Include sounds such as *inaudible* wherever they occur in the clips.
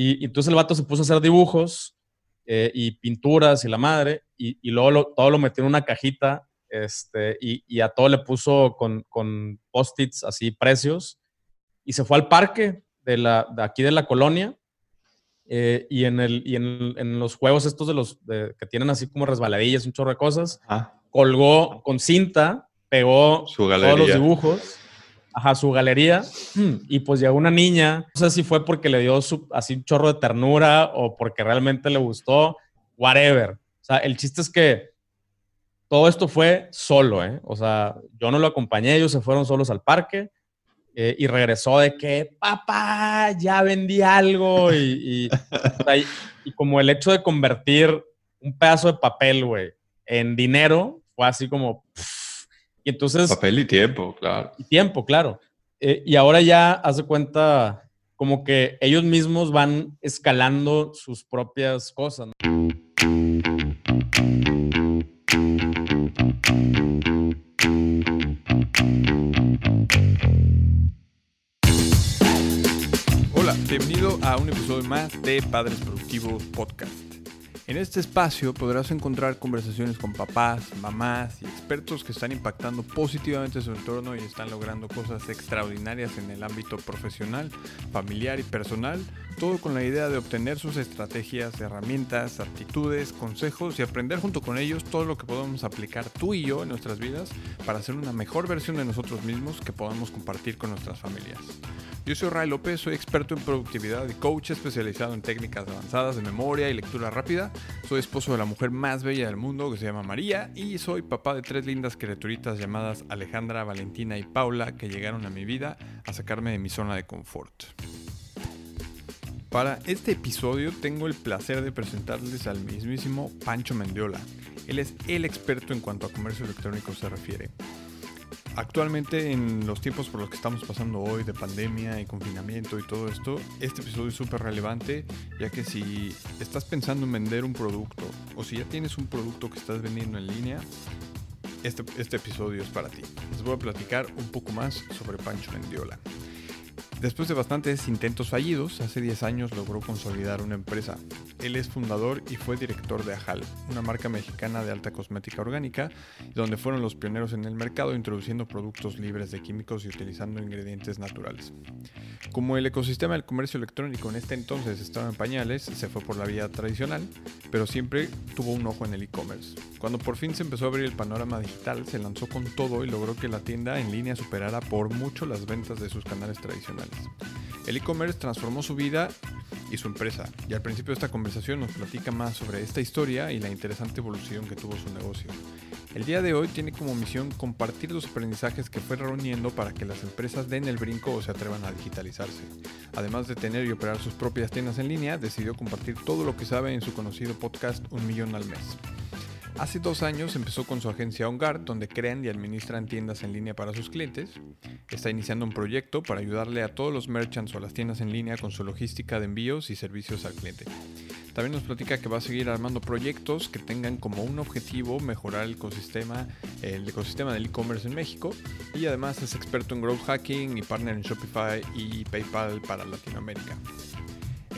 Y, entonces el vato se puso a hacer dibujos eh, y pinturas y la madre, y, y luego todo lo metió en una cajita este, y, y a todo le puso con, con post-its así precios, y se fue al parque de, la, de aquí de la colonia. Eh, y en, el, y en, en, los juegos estos de los que tienen así como resbaladillas, un chorro de cosas, colgó con cinta, pegó todos los dibujos ajá, su galería y pues llegó una niña, no sé si fue porque le dio su, así un chorro de ternura o porque realmente le gustó, whatever. O sea, el chiste es que todo esto fue solo, ¿eh? O sea, yo no lo acompañé, ellos se fueron solos al parque eh, y regresó de que, papá, ya vendí algo y, como el hecho de convertir un pedazo de papel, güey, en dinero, fue así como... Y entonces... Papel y tiempo, claro. Y tiempo, claro. Eh, y ahora ya hace cuenta como que ellos mismos van escalando sus propias cosas. Hola, bienvenido a un episodio más de Padres Productivos Podcast. En este espacio podrás encontrar conversaciones con papás, mamás y expertos que están impactando positivamente su entorno y están logrando cosas extraordinarias en el ámbito profesional, familiar y personal, todo con la idea de obtener sus estrategias, herramientas, actitudes, consejos y aprender junto con ellos todo lo que podemos aplicar tú y yo en nuestras vidas para hacer una mejor versión de nosotros mismos que podamos compartir con nuestras familias. Yo soy Ray López, soy experto en productividad y coach especializado en técnicas avanzadas de memoria y lectura rápida. Soy esposo de la mujer más bella del mundo que se llama María y soy papá de tres lindas criaturitas llamadas Alejandra, Valentina y Paula que llegaron a mi vida a sacarme de mi zona de confort. Para este episodio tengo el placer de presentarles al mismísimo Pancho Mendiola. Él es el experto en cuanto a comercio electrónico se refiere. Actualmente en los tiempos por los que estamos pasando hoy de pandemia y confinamiento y todo esto, este episodio es súper relevante ya que si estás pensando en vender un producto o si ya tienes un producto que estás vendiendo en línea, este, este episodio es para ti. Les voy a platicar un poco más sobre Pancho Mendiola. Después de bastantes intentos fallidos, hace 10 años logró consolidar una empresa. Él es fundador y fue director de Ajal, una marca mexicana de alta cosmética orgánica, donde fueron los pioneros en el mercado introduciendo productos libres de químicos y utilizando ingredientes naturales. Como el ecosistema del comercio electrónico en este entonces estaba en pañales, se fue por la vía tradicional, pero siempre tuvo un ojo en el e-commerce. Cuando por fin se empezó a abrir el panorama digital, se lanzó con todo y logró que la tienda en línea superara por mucho las ventas de sus canales tradicionales. El e-commerce transformó su vida y su empresa, y al principio de esta conversación nos platica más sobre esta historia y la interesante evolución que tuvo su negocio. El día de hoy tiene como misión compartir los aprendizajes que fue reuniendo para que las empresas den el brinco o se atrevan a digitalizarse. Además de tener y operar sus propias tiendas en línea, decidió compartir todo lo que sabe en su conocido podcast Un Millón al Mes. Hace dos años empezó con su agencia OnGuard, donde crean y administran tiendas en línea para sus clientes. Está iniciando un proyecto para ayudarle a todos los merchants o las tiendas en línea con su logística de envíos y servicios al cliente. También nos platica que va a seguir armando proyectos que tengan como un objetivo mejorar el ecosistema, el ecosistema del e-commerce en México y además es experto en growth hacking y partner en Shopify y PayPal para Latinoamérica.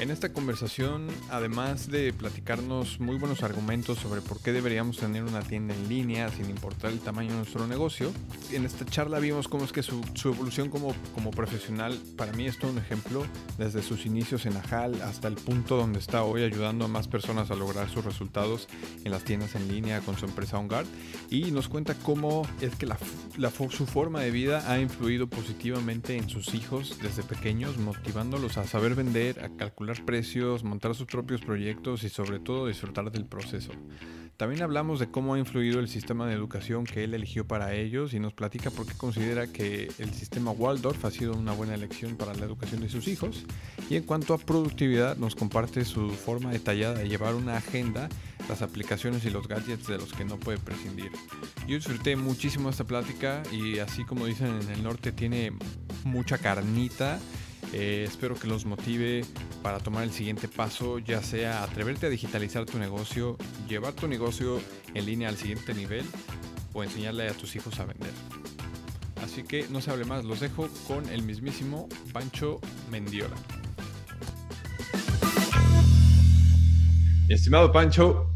En esta conversación, además de platicarnos muy buenos argumentos sobre por qué deberíamos tener una tienda en línea sin importar el tamaño de nuestro negocio, en esta charla vimos cómo es que su, evolución como, profesional, para mí es todo un ejemplo, desde sus inicios en Ajal hasta el punto donde está hoy ayudando a más personas a lograr sus resultados en las tiendas en línea con su empresa OnGuard y nos cuenta cómo es que su forma de vida ha influido positivamente en sus hijos desde pequeños, motivándolos a saber vender, a calcular precios, montar sus propios proyectos y sobre todo disfrutar del proceso. También hablamos de cómo ha influido el sistema de educación que él eligió para ellos y nos platica por qué considera que el sistema Waldorf ha sido una buena elección para la educación de sus hijos. Y en cuanto a productividad, nos comparte su forma detallada de llevar una agenda, las aplicaciones y los gadgets de los que no puede prescindir. Yo disfruté muchísimo esta plática y así como dicen en el norte tiene mucha carnita eh, espero que los motive para tomar el siguiente paso, ya sea atreverte a digitalizar tu negocio, llevar tu negocio en línea al siguiente nivel o enseñarle a tus hijos a vender. Así que no se hable más, los dejo con el mismísimo Pancho Mendiola. estimado Pancho,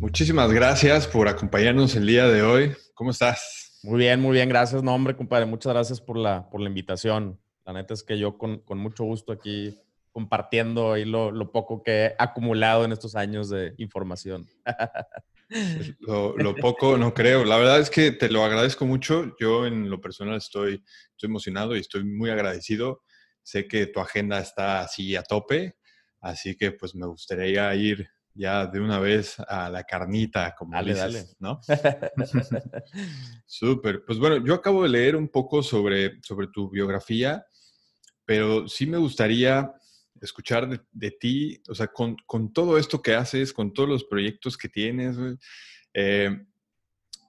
muchísimas gracias por acompañarnos el día de hoy. ¿Cómo estás? Muy bien, muy bien. Gracias, no, hombre, compadre. Muchas gracias por la, por la invitación. La neta es que yo con, con mucho gusto aquí compartiendo ahí lo, lo, poco que he acumulado en estos años de información. *laughs* Lo, lo, poco no creo. La verdad es que te lo agradezco mucho. Yo en lo personal estoy, estoy emocionado y estoy muy agradecido. Sé que tu agenda está así a tope, así que pues me gustaría ir ya de una vez a la carnita, como dale, dices, ¿no? *laughs* *laughs* Súper. Pues bueno, yo acabo de leer un poco sobre, sobre tu biografía, pero sí me gustaría escuchar de, ti, o sea, con, todo esto que haces, con todos los proyectos que tienes, eh,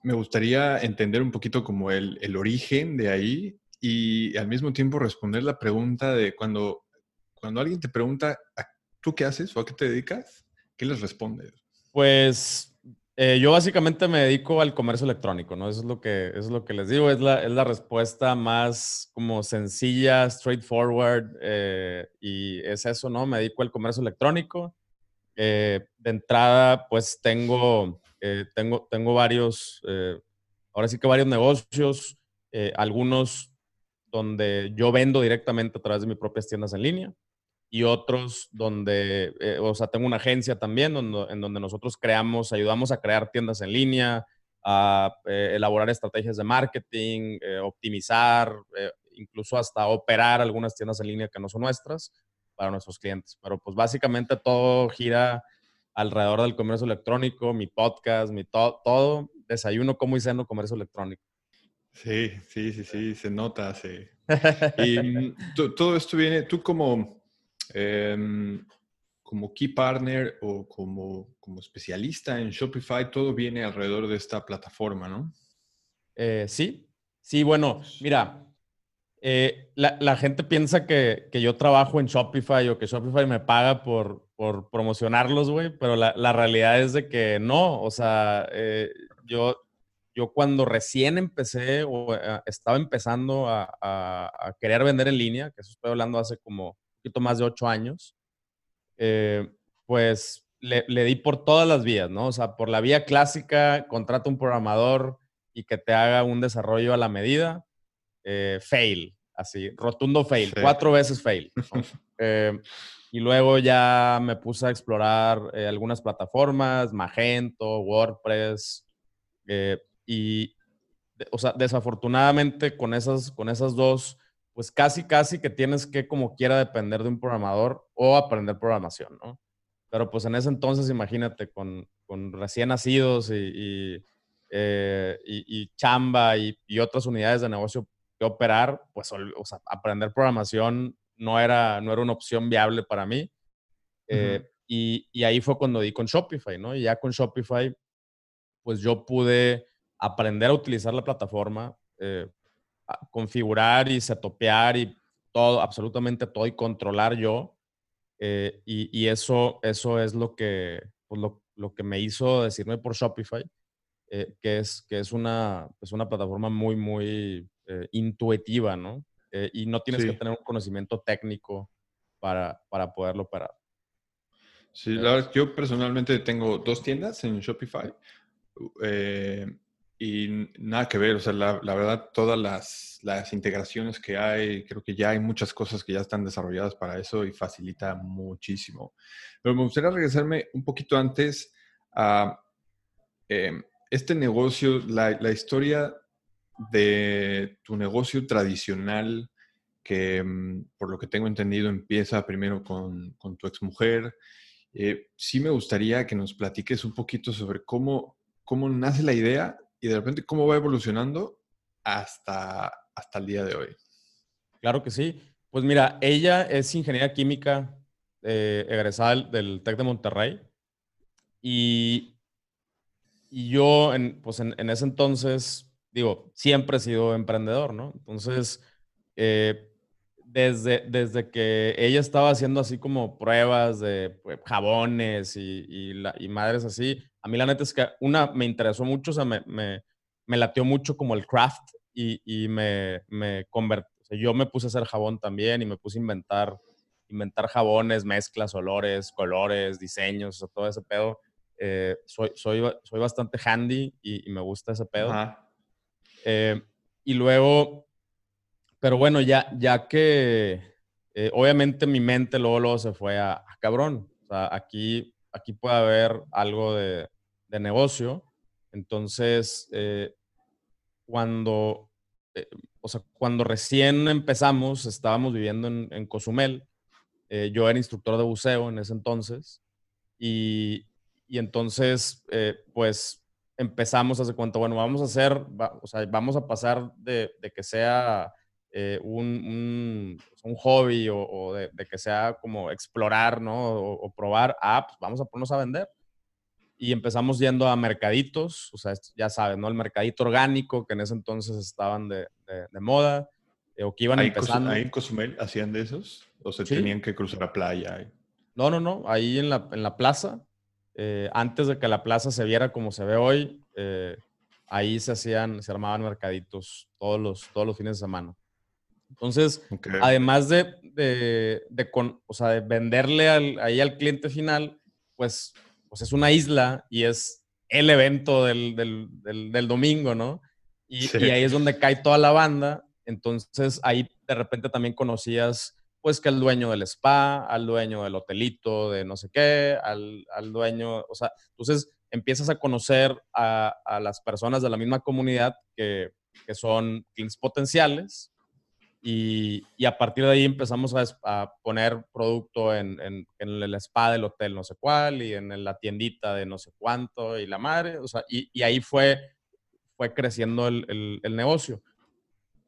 me gustaría entender un poquito como el, el, origen de ahí y al mismo tiempo responder la pregunta de cuando, cuando alguien te pregunta, ¿tú qué haces o a qué te dedicas? ¿Qué les respondes? Pues eh, yo básicamente me dedico al comercio electrónico, ¿no? Eso es lo que, es lo que les digo, es la, es la respuesta más como sencilla, straightforward, eh, y es eso, ¿no? Me dedico al comercio electrónico. Eh, de entrada, pues tengo, tengo, tengo varios, ahora sí que varios negocios, algunos donde yo vendo directamente a través de mis propias tiendas en línea y otros donde, eh, o sea, tengo una agencia también donde, en donde nosotros creamos, ayudamos a crear tiendas en línea, a eh, elaborar estrategias de marketing, eh, optimizar, incluso hasta operar algunas tiendas en línea que no son nuestras para nuestros clientes. Pero pues básicamente todo gira alrededor del comercio electrónico, mi podcast, mi todo, desayuno, como y ceno comercio electrónico. Sí, sí, sí, sí, se nota, sí. *laughs* y mm, todo esto viene, tú como Em, como key partner o como, como especialista en Shopify, todo viene alrededor de esta plataforma, ¿no? Eh, sí, sí, bueno, mira, eh, la, gente piensa que, yo trabajo en Shopify o que Shopify me paga por, por promocionarlos, güey, pero la, realidad es de que no, o sea, eh, yo, yo cuando recién empecé o estaba empezando a, a, querer vender en línea, que eso estoy hablando hace como poquito más de ocho años, eh, pues le, di por todas las vías, ¿no? O sea, por la vía clásica, contrata un programador y que te haga un desarrollo a la medida, eh, fail, así, rotundo fail, cuatro veces fail. *laughs* Eh, y luego ya me puse a explorar algunas plataformas, Magento, WordPress, y, o sea, desafortunadamente con esas, con esas dos pues casi, casi que tienes que como quiera depender de un programador o aprender programación, ¿no? Pero pues en ese entonces, imagínate, con, con recién nacidos y, y, eh, chamba y, otras unidades de negocio que operar, pues o sea, aprender programación no era, no era una opción viable para mí. Eh, y, ahí fue cuando di con Shopify, ¿no? Y ya con Shopify, pues yo pude aprender a utilizar la plataforma, eh, configurar y setopear y todo, absolutamente todo y controlar yo. Eh, y, eso, eso es lo que, pues lo, lo, que me hizo decirme por Shopify, eh, que, es, que es una, es una plataforma muy, muy eh, intuitiva, ¿no? y no tienes que tener un conocimiento técnico para, para poderlo operar. Sí, la verdad, yo personalmente tengo dos tiendas en Shopify. Y nada que ver, o sea, la, verdad, todas las, las, integraciones que hay, creo que ya hay muchas cosas que ya están desarrolladas para eso y facilita muchísimo. Pero me gustaría regresarme un poquito antes a em, este negocio, la, historia de tu negocio tradicional, que em, por lo que tengo entendido empieza primero con, con tu exmujer. Eh, sí me gustaría que nos platiques un poquito sobre cómo, cómo nace la idea y de repente cómo va evolucionando hasta, hasta el día de hoy. Claro que sí. Pues mira, ella es ingeniera química eh, egresada del, TEC de Monterrey y, y yo, en, pues en, ese entonces, digo, siempre he sido emprendedor, ¿no? Entonces, eh, desde, desde que ella estaba haciendo así como pruebas de pues, jabones y, y, madres así, a mí la neta es que una me interesó mucho, o sea, me, me, me latió mucho como el craft y, y me, me convertí, o sea, yo me puse a hacer jabón también y me puse a inventar, inventar jabones, mezclas, olores, colores, diseños, o todo ese pedo. Eh, soy, soy, soy bastante handy y, me gusta ese pedo. Eh, y luego, pero bueno, ya, ya que eh, obviamente mi mente luego, luego se fue a, a, cabrón. O sea, aquí, aquí puede haber algo de, de negocio. Entonces, cuando, o sea, cuando recién empezamos, estábamos viviendo en, Cozumel. yo era instructor de buceo en ese entonces. Y, y entonces, eh, pues empezamos hace cuánto, bueno, vamos a hacer, o sea, vamos a pasar de, que sea eh, un, un, hobby o, de, que sea como explorar, ¿no? O, probar, a, pues vamos a ponernos a vender. Y empezamos yendo a mercaditos, o sea, ya sabes, ¿no? El mercadito orgánico, que en ese entonces estaban de, de moda, eh, o que iban ¿Ahí empezando. ¿Ahí en Cozumel hacían de esos? ¿O se tenían que cruzar a playa? No, no, no, ahí en la, en la plaza eh, antes de que la plaza se viera como se ve hoy, eh, ahí se hacían, se armaban mercaditos todos los, todos los fines de semana. Entonces, además de, de, de, con, o sea, de venderle al, ahí al cliente final, pues, pues es una isla y es el evento del, del, del, domingo, ¿no? Y, y, ahí es donde cae toda la banda. Entonces, ahí de repente también conocías pues que al dueño del spa, al dueño del hotelito, de no sé qué, al, al dueño, o sea, entonces empiezas a conocer a, a las personas de la misma comunidad que, que son clientes potenciales y, y, a partir de ahí empezamos a, a poner producto en, en, en, el spa del hotel no sé cuál y en la tiendita de no sé cuánto y la madre, o sea, y, y ahí fue, fue creciendo el, el, el negocio.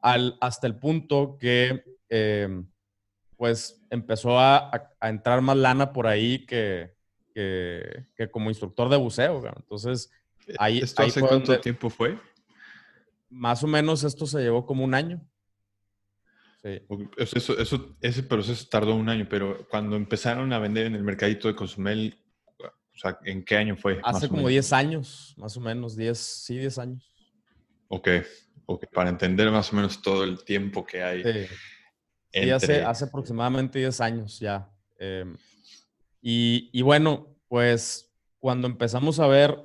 Al, hasta el punto que... Eh, pues empezó a, a, entrar más lana por ahí que, que, que como instructor de buceo. Entonces, eh, ahí... ¿Esto hace cuánto tiempo fue? Más o menos esto se llevó como un año. Sí. Eso, eso, ese proceso tardó un año, pero cuando empezaron a vender en el mercadito de Cozumel, o sea, ¿en qué año fue? Hace como 10 años, más o menos, 10, sí, 10 años. Ok, ok, para entender más o menos todo el tiempo que hay. Sí. Sí, hace, hace aproximadamente 10 años ya. Em, y, y, bueno, pues cuando empezamos a ver,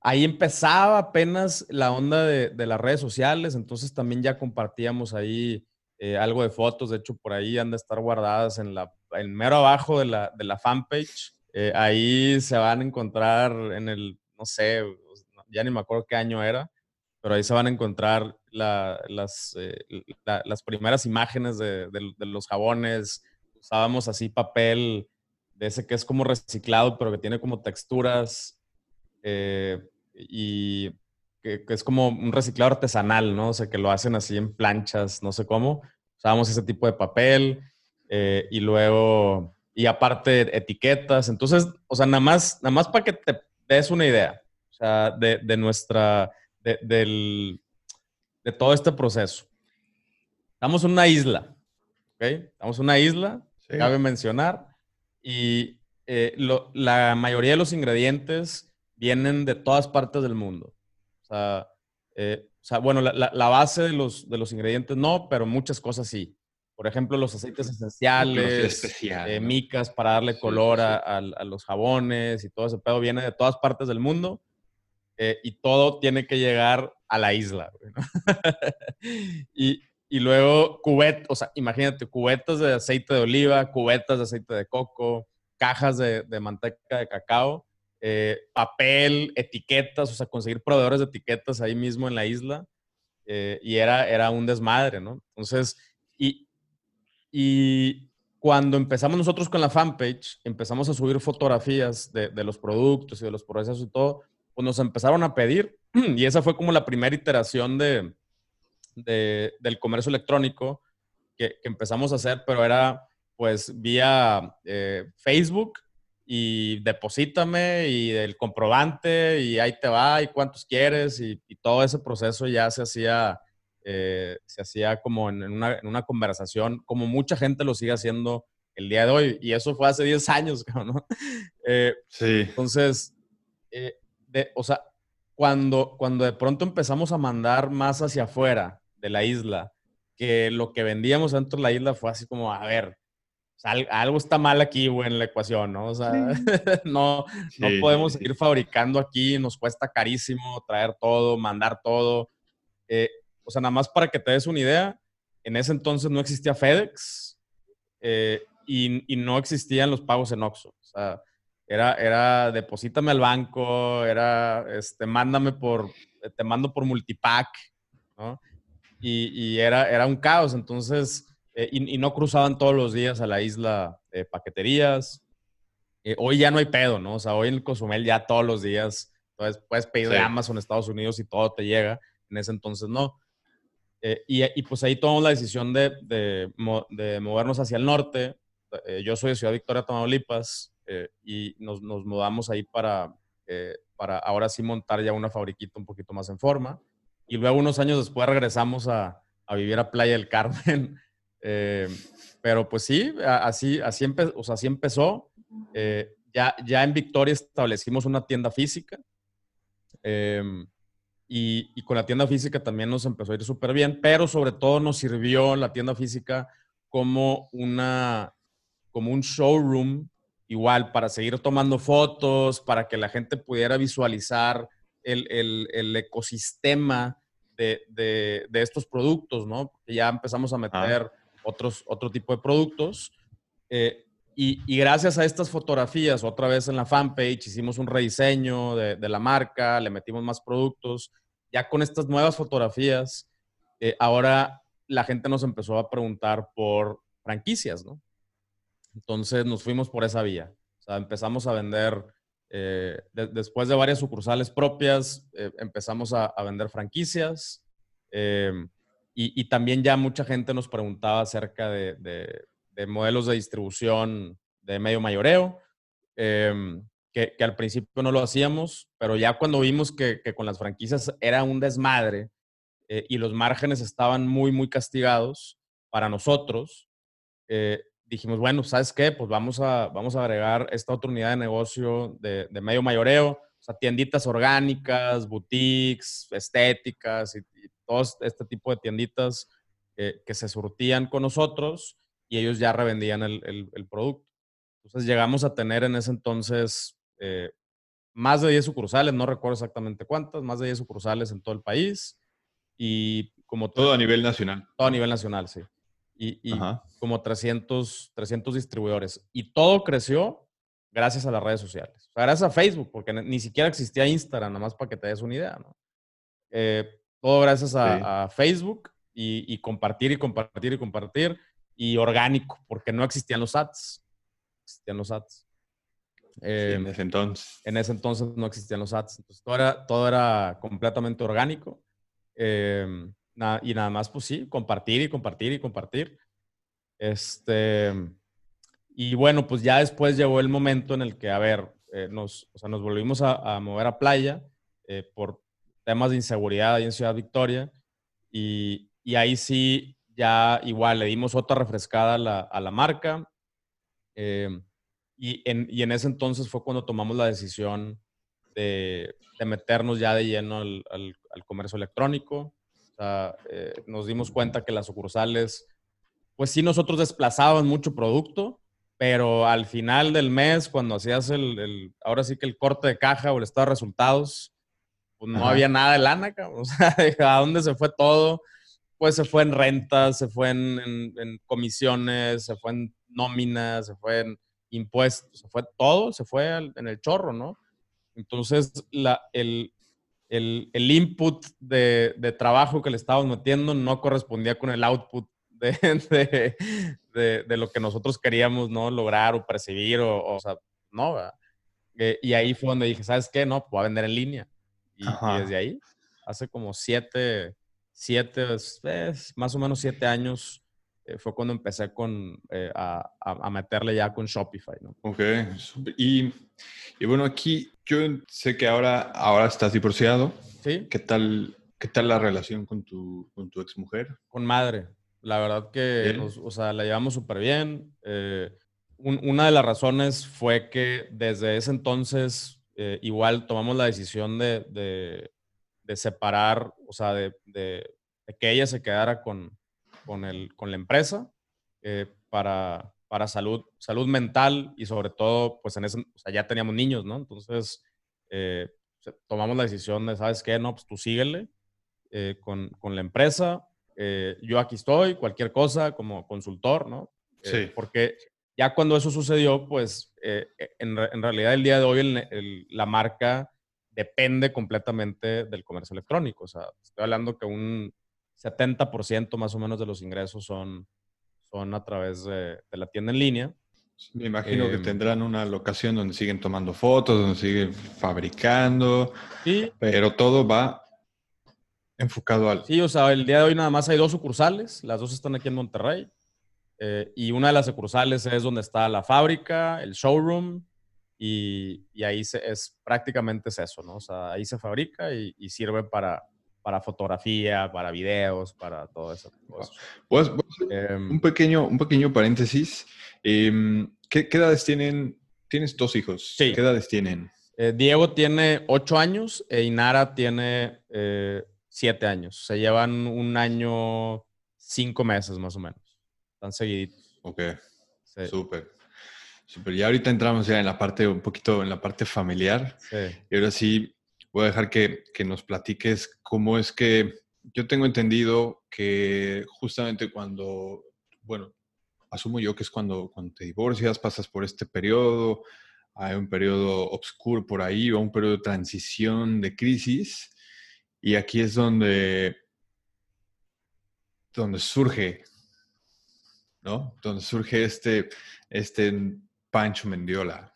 ahí empezaba apenas la onda de, de las redes sociales, entonces también ya compartíamos ahí eh, algo de fotos, de hecho por ahí han de estar guardadas en la, en mero abajo de la, de la fanpage. Eh, ahí se van a encontrar en el, no sé, ya ni me acuerdo qué año era, pero ahí se van a encontrar las, eh, las primeras imágenes de, los jabones. Usábamos así papel de ese que es como reciclado, pero que tiene como texturas eh, y que, es como un reciclado artesanal, ¿no? O sea, que lo hacen así en planchas, no sé cómo. Usábamos ese tipo de papel eh, y luego, y aparte etiquetas. Entonces, o sea, nada más, nada más para que te des una idea, o sea, de, de nuestra de, del, de todo este proceso. Estamos en una isla, ¿ok? Estamos en una isla, cabe mencionar, y eh, la mayoría de los ingredientes vienen de todas partes del mundo. O sea, eh, o sea bueno, la, la, base de los, de los ingredientes no, pero muchas cosas sí. Por ejemplo, los aceites esenciales, eh, micas para darle color A, a, los jabones y todo ese pedo viene de todas partes del mundo eh, y todo tiene que llegar a la isla. *laughs* y, y, luego cubetas, o sea, imagínate, cubetas de aceite de oliva, cubetas de aceite de coco, cajas de, de manteca de cacao, eh, papel, etiquetas, o sea, conseguir proveedores de etiquetas ahí mismo en la isla. Eh, y era, era un desmadre, ¿no? Entonces, y, y cuando empezamos nosotros con la fanpage, empezamos a subir fotografías de, los productos y de los procesos y todo, pues nos empezaron a pedir *clears throat* y esa fue como la primera iteración de, de del comercio electrónico que, que, empezamos a hacer, pero era pues vía eh, Facebook y deposítame y el comprobante y ahí te va y cuántos quieres y, y todo ese proceso ya se hacía, eh, se hacía como en una, en una, conversación, como mucha gente lo sigue haciendo el día de hoy y eso fue hace 10 años, *laughs* ¿no? Eh, sí. Entonces, eh, o sea, cuando, cuando de pronto empezamos a mandar más hacia afuera de la isla, que lo que vendíamos dentro de la isla fue así como, a ver, algo está mal aquí, güey, en la ecuación, ¿no? O sea, *laughs* no, no podemos seguir fabricando aquí, nos cuesta carísimo traer todo, mandar todo. Eh, o sea, nada más para que te des una idea, en ese entonces no existía FedEx eh, y, y, no existían los pagos en Oxxo. O sea, era, era deposítame al banco, era, este, mándame por, te mando por multipack, ¿no? Y, y era, era un caos. Entonces, eh, y, no cruzaban todos los días a la isla de paqueterías. Eh, hoy ya no hay pedo, ¿no? O sea, hoy en el Cozumel ya todos los días, entonces puedes pedir de Amazon Estados Unidos y todo te llega. En ese entonces no. Eh, y, y, pues ahí tomamos la decisión de, de, de movernos hacia el norte. yo soy de Ciudad Victoria, Tamaulipas, y nos, nos, mudamos ahí para, para ahora sí montar ya una fabriquita un poquito más en forma. Y luego unos años después regresamos a, a vivir a Playa del Carmen eh, pero pues sí, así, así, o sea, así empezó. Eh, ya, ya en Victoria establecimos una tienda física. Em, y, y, con la tienda física también nos empezó a ir súper bien, pero sobre todo nos sirvió la tienda física como, una, como un showroom, igual para seguir tomando fotos, para que la gente pudiera visualizar el, el, el ecosistema de, de, de, estos productos, ¿no? ya empezamos a meter otros, otro tipo de productos. Eh, y, gracias a estas fotografías, otra vez en la fanpage, hicimos un rediseño de, la marca, le metimos más productos. Ya con estas nuevas fotografías, eh, ahora la gente nos empezó a preguntar por franquicias, ¿no? Entonces nos fuimos por esa vía. O sea, empezamos a vender, eh, después de varias sucursales propias, empezamos a, a, vender franquicias. Y, también ya mucha gente nos preguntaba acerca de, modelos de distribución de medio mayoreo, em, que, al principio no lo hacíamos, pero ya cuando vimos que, con las franquicias era un desmadre eh, y los márgenes estaban muy, muy castigados para nosotros, eh, dijimos, bueno, ¿sabes qué? Pues vamos a, vamos a agregar esta otra unidad de negocio de, medio mayoreo, o sea, tienditas orgánicas, boutiques, estéticas y, este tipo de tienditas eh, que se surtían con nosotros y ellos ya revendían el, el, producto. Entonces llegamos a tener en ese entonces eh, más de 10 sucursales, no recuerdo exactamente cuántas, más de 10 sucursales en todo el país. Y como todo a nivel nacional. Todo a nivel nacional, sí. Y, y como 300, 300 distribuidores. Y todo creció gracias a las redes sociales. O sea, gracias a Facebook, porque ni siquiera existía Instagram, nada más para que te des una idea, ¿no? Eh, todo gracias a, Facebook y, compartir y compartir y compartir y orgánico, porque no existían los ads. Existían los ads. en ese entonces. En ese entonces no existían los ads. Entonces todo era, todo era completamente orgánico. Em, y nada más, pues sí, compartir y compartir y compartir. Este, y bueno, pues ya después llegó el momento en el que, a ver, eh, nos, o sea, nos volvimos a, mover a playa eh, por, temas de inseguridad ahí en Ciudad Victoria. Y, y ahí sí, ya igual le dimos otra refrescada a la, a la marca. Eh, y, en, y, en, ese entonces fue cuando tomamos la decisión de, de meternos ya de lleno al, al, comercio electrónico. O sea, eh, nos dimos cuenta que las sucursales, pues sí, nosotros desplazaban mucho producto, pero al final del mes, cuando hacías el, el, ahora sí que el corte de caja o el estado de resultados, pues no había nada de lana, *laughs* O sea, ¿a dónde se fue todo? Pues se fue en rentas, se fue en, comisiones, se fue en nóminas, se fue en impuestos, se fue todo, se fue en el chorro, ¿no? Entonces, la, el, el, el, input de, de, trabajo que le estábamos metiendo no correspondía con el output *laughs* de, de, de lo que nosotros queríamos, ¿no? Lograr o percibir, o, o sea, no, eh, y ahí fue donde dije, ¿sabes qué? No, pues voy a vender en línea. Y, desde ahí, hace como siete, siete, más o menos siete años, eh, fue cuando empecé con, eh, a, a, meterle ya con Shopify, ¿no? Ok, y, y, bueno, aquí yo sé que ahora, ahora estás divorciado. Sí. ¿Qué tal, qué tal la relación con tu, con tu exmujer? Con madre. La verdad que, o sea, la llevamos súper bien. Eh, una de las razones fue que desde ese entonces eh, igual tomamos la decisión de, de, separar, o sea, de, que ella se quedara con, con, el, con la empresa eh, para, para salud, salud mental y sobre todo, pues en ese, o sea, ya teníamos niños, ¿no? Entonces, tomamos la decisión de, ¿sabes qué? No, pues tú síguele con, con, la empresa. Eh, yo aquí estoy, cualquier cosa como consultor, ¿no? sí. Porque ya cuando eso sucedió, pues en, en, realidad el día de hoy la marca depende completamente del comercio electrónico. O sea, estoy hablando que un 70% más o menos de los ingresos son son a través de, la tienda en línea. Me imagino que em, tendrán una locación donde siguen tomando fotos, donde siguen fabricando, sí. pero todo va enfocado al... Sí, o sea, el día de hoy nada más hay dos sucursales, las dos están aquí en Monterrey, eh, y una de las sucursales es donde está la fábrica, el showroom, y, y ahí se, es prácticamente es eso, ¿no? O sea, ahí se fabrica y, y sirve para, para fotografía, para videos, para todo eso. Pues, un, pequeño, un pequeño paréntesis. Em, ¿qué, edades tienen? Tienes dos hijos. Sí. ¿Qué edades tienen? Eh, Diego tiene ocho años e Inara tiene eh, siete años. Se llevan un año, cinco meses más o menos. Están seguiditos. Ok. Súper. Súper. Y ahorita entramos ya en la parte, un poquito en la parte familiar. Sí. Y ahora sí, voy a dejar que, nos platiques cómo es que yo tengo entendido que justamente cuando, bueno, asumo yo que es cuando, cuando te divorcias, pasas por este periodo, hay un periodo oscuro por ahí o un periodo de transición, de crisis, y aquí es donde, donde surge, ¿no? Donde surge este, este Pancho Mendiola.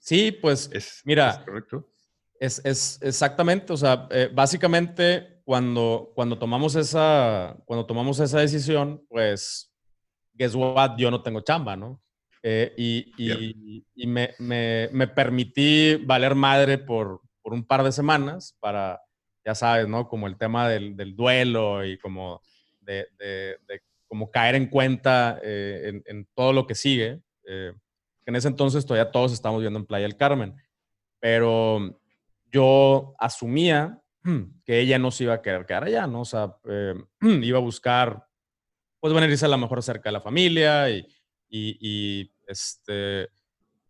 Sí, pues, ¿Es, mira, ¿es correcto? Es, exactamente, o sea, eh, básicamente cuando, cuando, tomamos esa, cuando tomamos esa decisión, pues, guess what, yo no tengo chamba, ¿no? Eh, y, y, me, me, me, permití valer madre por, por, un par de semanas para, ya sabes, ¿no? Como el tema del, duelo y como de, como caer en cuenta eh, en, todo lo que sigue. en ese entonces todavía todos estamos viendo en Playa del Carmen, pero yo asumía *clears throat* que ella no se iba a querer quedar allá, ¿no? O sea, eh, *clears throat* iba a buscar, pues, venirse a lo mejor cerca de la familia y, y, este,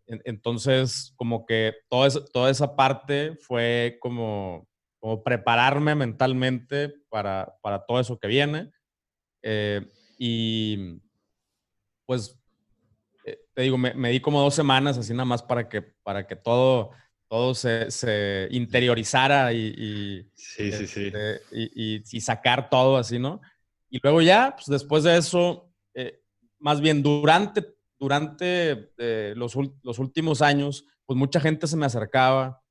entonces, como que toda toda esa parte fue como, como prepararme mentalmente para, para todo eso que viene. Eh, y, pues, eh, te digo, me, me, di como dos semanas así nada más para que, para que todo todo se, interiorizara y, sí, sí, sí. Este, y, sacar todo así, ¿no? Y luego ya, pues después de eso, eh, más bien durante, durante los, los, últimos años, pues mucha gente se me acercaba.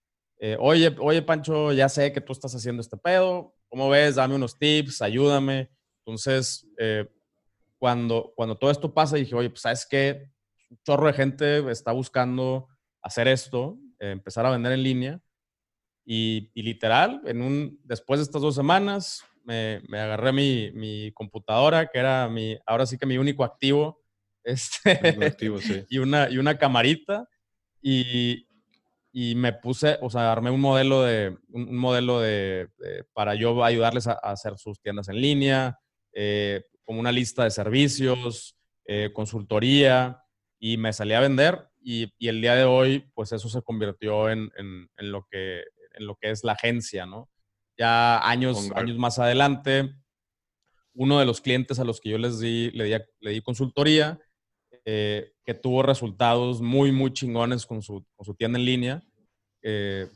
Eh, oye, oye, Pancho, ya sé que tú estás haciendo este pedo. ¿Cómo ves? Dame unos tips, ayúdame. Entonces, cuando, cuando todo esto pasa, dije, oye, pues sabes qué, un chorro de gente está buscando hacer esto empezar a vender en línea. Y, literal, en un, después de estas dos semanas, me, me agarré mi, mi, computadora, que era mi, ahora sí que mi único activo, *laughs* este, activo sí. y, una, y una camarita, y, y, me puse, o sea, armé un modelo de, un, modelo de, para yo ayudarles a, hacer sus tiendas en línea, eh, como una lista de servicios, eh, consultoría, y me salí a vender y, el día de hoy, pues eso se convirtió en, lo, que, en lo que es la agencia, ¿no? Ya años, años más adelante, uno de los clientes a los que yo les di, le di, consultoría, eh, que tuvo resultados muy, muy chingones con su, tienda en línea. Eh,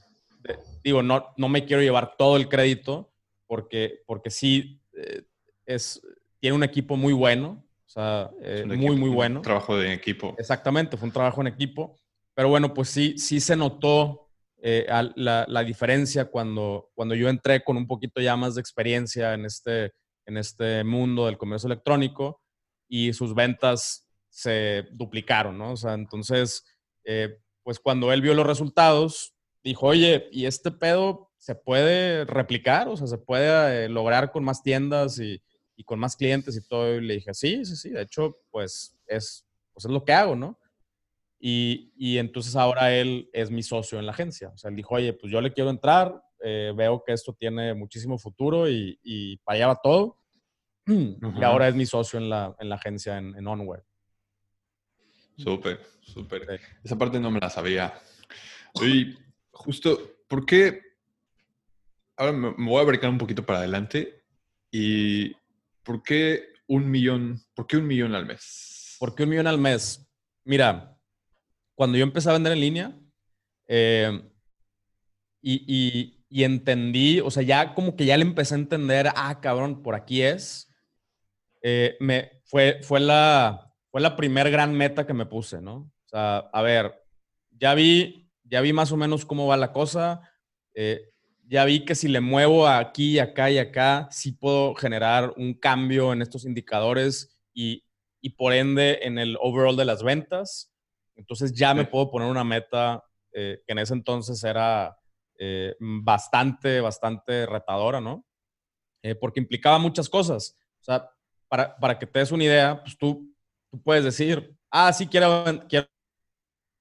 digo, no, no me quiero llevar todo el crédito porque, porque sí eh, es, tiene un equipo muy bueno, o sea, eh, muy, muy bueno. trabajo de equipo. Exactamente, fue un trabajo en equipo. Pero bueno, pues sí, sí se notó eh, la, la, diferencia cuando, cuando yo entré con un poquito ya más de experiencia en este, en este mundo del comercio electrónico y sus ventas se duplicaron, ¿no? O sea, entonces, eh, pues cuando él vio los resultados, dijo, oye, ¿y este pedo se puede replicar? O sea, se puede lograr con más tiendas y, y con más clientes y todo. Y le dije, sí, sí, sí, de hecho, pues es, pues es lo que hago, ¿no? Y, y, entonces ahora él es mi socio en la agencia. O sea, él dijo, oye, pues yo le quiero entrar, eh, veo que esto tiene muchísimo futuro y, y para allá va todo. *clears throat* Y ahora es mi socio en la, en la agencia en, en Onware. Súper, súper. Esa parte no me la sabía. Y justo, ¿por qué? Ahora me voy a brincar un poquito para adelante. ¿Y por qué un millón? ¿Por qué un millón al mes? ¿Por qué un millón al mes? Mira, cuando yo empecé a vender en línea, eh, y, y, entendí, o sea, ya como que ya le empecé a entender, ah, cabrón, por aquí es. Eh, me, fue, fue la, fue la primer gran meta que me puse, ¿no? O sea, a ver, ya vi, ya vi más o menos cómo va la cosa. Eh, ya vi que si le muevo aquí, acá y acá, sí puedo generar un cambio en estos indicadores y, y por ende en el overall de las ventas. Entonces ya me puedo poner una meta eh, que en ese entonces era eh, bastante, bastante retadora, ¿no? Porque implicaba muchas cosas. O sea, para, para, que te des una idea, pues tú, puedes decir, ah, sí, quiero, quiero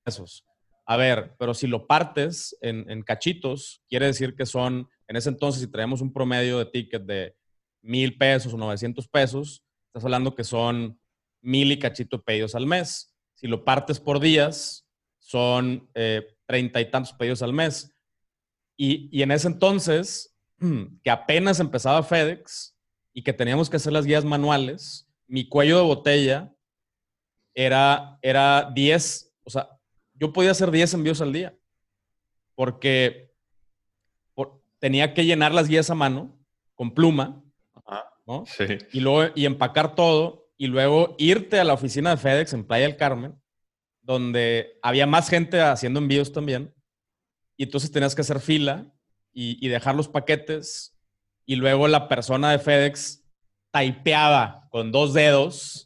esos. A ver, pero si lo partes en, cachitos, quiere decir que son, en ese entonces, si traemos un promedio de ticket de mil pesos o 900 pesos, estás hablando que son mil y cachito pedidos al mes. Si lo partes por días, son eh, treinta y tantos pedidos al mes. Y, en ese entonces, *clears throat* que apenas empezaba FedEx y que teníamos que hacer las guías manuales, mi cuello de botella era, era 10, o sea, yo podía hacer 10 envíos al día, porque tenía que llenar las guías a mano con pluma, ¿no? Y luego y empacar todo y luego irte a la oficina de FedEx en Playa del Carmen, donde había más gente haciendo envíos también y entonces tenías que hacer fila y, dejar los paquetes y luego la persona de FedEx taipeaba con dos dedos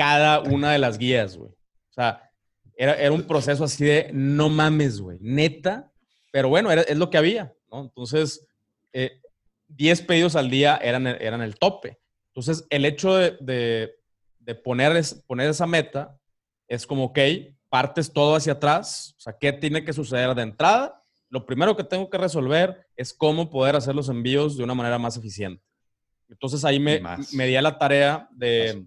cada una de las guías, güey. O sea, era, un proceso así de no mames, güey, neta, pero bueno, es lo que había, ¿no? Entonces, 10 eh, pedidos al día eran, eran el tope. Entonces, el hecho de, poner, poner esa meta es como, ok, partes todo hacia atrás. O sea, ¿qué tiene que suceder de entrada? Lo primero que tengo que resolver es cómo poder hacer los envíos de una manera más eficiente. Entonces ahí me, me di a la tarea de,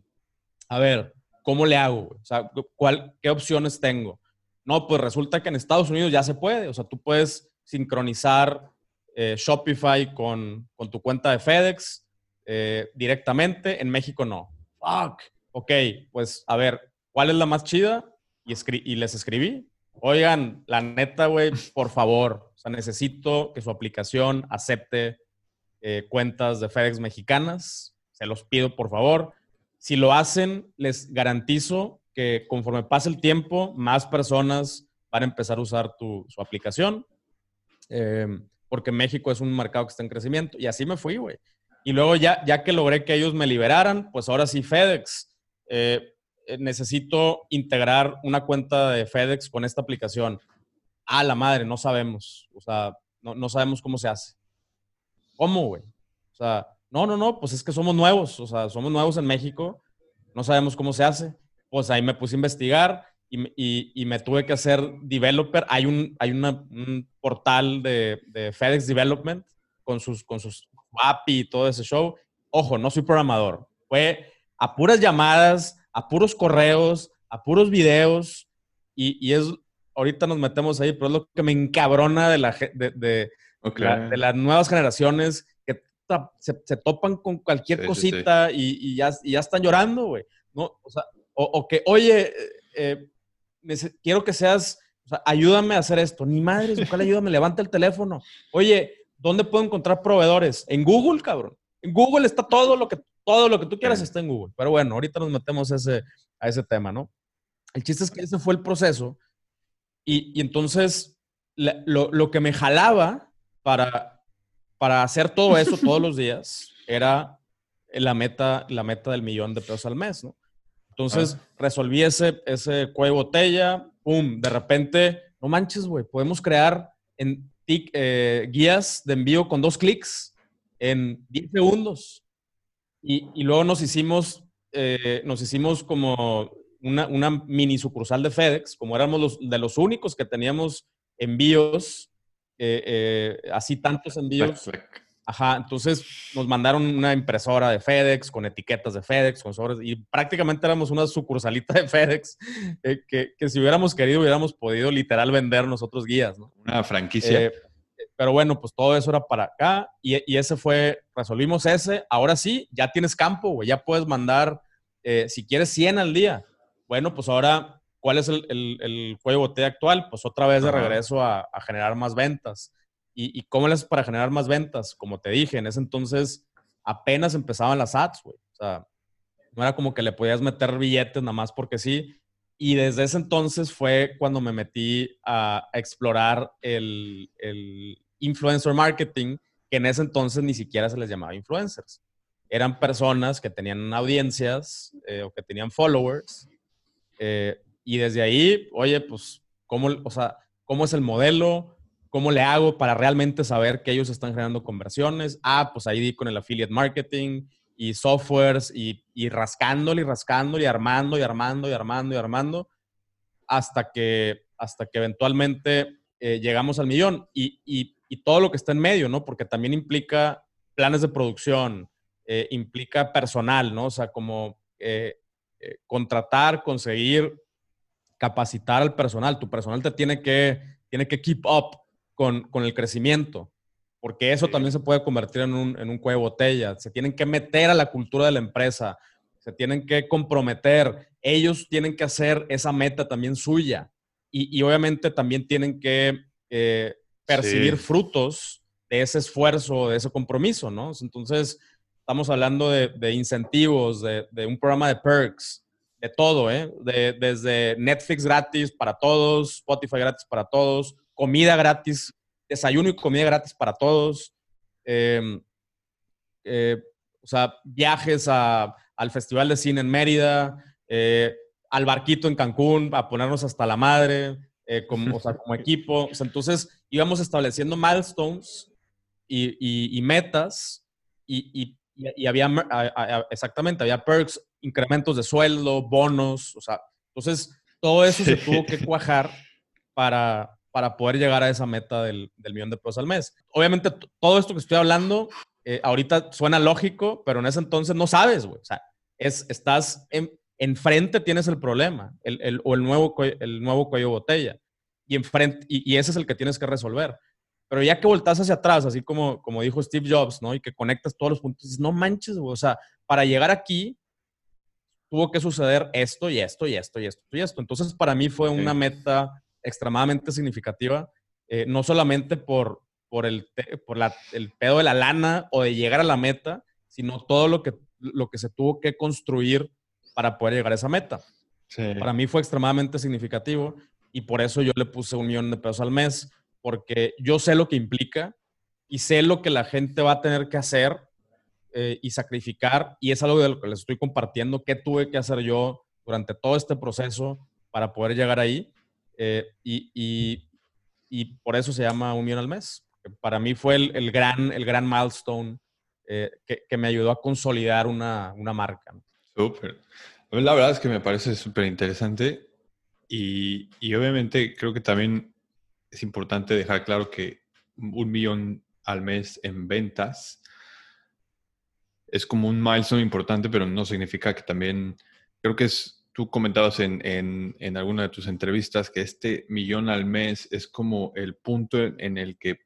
a ver, ¿cómo le hago? O sea, ¿cuál, ¿qué opciones tengo? No, pues resulta que en Estados Unidos ya se puede. O sea, tú puedes sincronizar eh, Shopify con, con, tu cuenta de FedEx eh, directamente. En México no. Fuck. Ok, pues a ver, ¿cuál es la más chida? y, les escribí, oigan, la neta, güey, por favor, o sea, necesito que su aplicación acepte eh, cuentas de FedEx mexicanas, se los pido, por favor. Si lo hacen, les garantizo que conforme pase el tiempo, más personas van a empezar a usar tu, su aplicación, eh, porque México es un mercado que está en crecimiento. Y así me fui, güey. Y luego ya, ya que logré que ellos me liberaran, pues ahora sí FedEx. Eh, eh, necesito integrar una cuenta de FedEx con esta aplicación. Ah, la madre, no sabemos. O sea, no, sabemos cómo se hace. ¿Cómo, güey? O sea, no, no, no, pues es que somos nuevos. O sea, somos nuevos en México. No sabemos cómo se hace. Pues ahí me puse a investigar y, me tuve que hacer developer. Hay un, hay un portal de, de, FedEx Development con sus, con sus API y todo ese show. Ojo, no soy programador. Fue a puras llamadas, a puros correos, a puros videos, y, es, ahorita nos metemos ahí, pero es lo que me encabrona de, la, de, de, las nuevas generaciones que se, topan con cualquier cosita Y, ya, ya, están llorando, güey. ¿no? O, sea, o, que, oye, eh, quiero que seas, o sea, ayúdame a hacer esto. Ni madre, ¿cuál ayuda? Me levanta el teléfono. Oye, ¿dónde puedo encontrar proveedores? En Google, cabrón. En Google está todo lo que todo lo que tú quieras está en Google. Pero bueno, ahorita nos metemos a ese, a ese tema, ¿no? El chiste es que ese fue el proceso. Y, entonces, lo, lo, que me jalaba para, para hacer todo eso todos *laughs* los días era la meta, la meta del millón de pesos al mes, ¿no? Entonces, ah. resolví ese, ese cuello botella, ¡pum! De repente, no manches, güey, podemos crear en eh, guías de envío con dos clics en 10 segundos. Y, luego nos hicimos, eh, nos hicimos como una, una, mini sucursal de FedEx, como éramos los, de los únicos que teníamos envíos, eh, eh, así tantos envíos. Ajá, entonces nos mandaron una impresora de FedEx con etiquetas de FedEx, con sobres, y prácticamente éramos una sucursalita de FedEx eh, que, que, si hubiéramos querido hubiéramos podido literal vender nosotros guías, ¿no? Una franquicia. Pero bueno, pues todo eso era para acá y, y, ese fue, resolvimos ese, ahora sí, ya tienes campo, güey, ya puedes mandar, si quieres 100 al día. Bueno, pues ahora, ¿cuál es el, el, el cuello de botella actual? Pues otra vez de regreso a, a generar más ventas. ¿Y, y cómo le haces para generar más ventas? Como te dije, en ese entonces apenas empezaban las ads, güey. O sea, no era como que le podías meter billetes nada más porque sí. Y desde ese entonces fue cuando me metí a, explorar el, el, influencer marketing, que en ese entonces ni siquiera se les llamaba influencers. Eran personas que tenían audiencias eh, o que tenían followers. Eh, y desde ahí, oye, pues, ¿cómo, o sea, ¿cómo es el modelo? ¿Cómo le hago para realmente saber que ellos están generando conversiones? Ah, pues ahí con el affiliate marketing y softwares y, y rascándole y rascándole y armando y armando y armando y armando hasta que, hasta que eventualmente eh, llegamos al millón y, y, y, todo lo que está en medio, ¿no? Porque también implica planes de producción, eh, implica personal, ¿no? O sea, como eh, eh, contratar, conseguir, capacitar al personal. Tu personal te tiene que, tiene que keep up con, con el crecimiento, porque eso también se puede convertir en un, en un cuello de botella. Se tienen que meter a la cultura de la empresa, se tienen que comprometer, ellos tienen que hacer esa meta también suya y, y obviamente también tienen que eh, percibir sí. frutos de ese esfuerzo, de ese compromiso, ¿no? Entonces, estamos hablando de, de incentivos, de, de, un programa de perks, de todo, ¿eh? De, desde Netflix gratis para todos, Spotify gratis para todos, comida gratis, desayuno y comida gratis para todos. Eh, eh, o sea, viajes a, al Festival de Cine en Mérida, eh, al barquito en Cancún, a ponernos hasta la madre, eh, como, o sea, como equipo. Entonces íbamos estableciendo milestones y, y, y metas y, y había, exactamente, había perks, incrementos de sueldo, bonos, o sea, entonces todo eso se tuvo que cuajar para, para poder llegar a esa meta del, del millón de pesos al mes. Obviamente, todo esto que estoy hablando eh, ahorita suena lógico, pero en ese entonces no sabes, güey. O sea, es, estás en, enfrente, tienes el problema, el, el, o el nuevo, el nuevo cuello botella. Y, enfrente, y, y, ese es el que tienes que resolver. Pero ya que voltas hacia atrás, así como, como dijo Steve Jobs, ¿no? Y que conectas todos los puntos, dices, no manches, güey. O sea, para llegar aquí, tuvo que suceder esto y esto y esto y esto y esto. Entonces, para mí fue una meta extremadamente significativa, eh, no solamente por, por, el, por la, el pedo de la lana o de llegar a la meta, sino todo lo que, lo que se tuvo que construir para poder llegar a esa meta. Sí. Para mí fue extremadamente significativo y por eso yo le puse un millón de pesos al mes, porque yo sé lo que implica y sé lo que la gente va a tener que hacer eh, y sacrificar y es algo de lo que les estoy compartiendo, qué tuve que hacer yo durante todo este proceso para poder llegar ahí eh, y, y, y, por eso se llama un millón al mes. Para mí fue el, el gran, el gran milestone eh, que, que, me ayudó a consolidar una, una marca. Súper. La verdad es que me parece súper interesante y, y, obviamente creo que también es importante dejar claro que un millón al mes en ventas es como un milestone importante, pero no significa que también, creo que es tú comentabas en, en, en, alguna de tus entrevistas que este millón al mes es como el punto en el que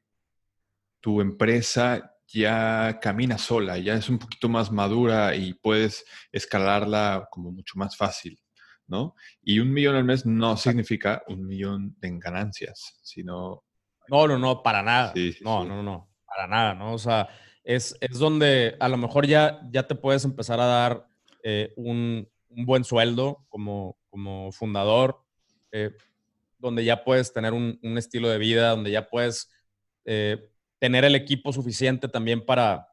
tu empresa ya camina sola, ya es un poquito más madura y puedes escalarla como mucho más fácil, ¿no? Y un millón al mes no significa un millón en ganancias, sino... No, no, no, para nada. Sí, sí, no, sí. no, no, para nada, ¿no? O sea, es, es donde a lo mejor ya, ya te puedes empezar a dar eh, un, un buen sueldo como, como fundador, eh, donde ya puedes tener un, un, estilo de vida, donde ya puedes eh, tener el equipo suficiente también para,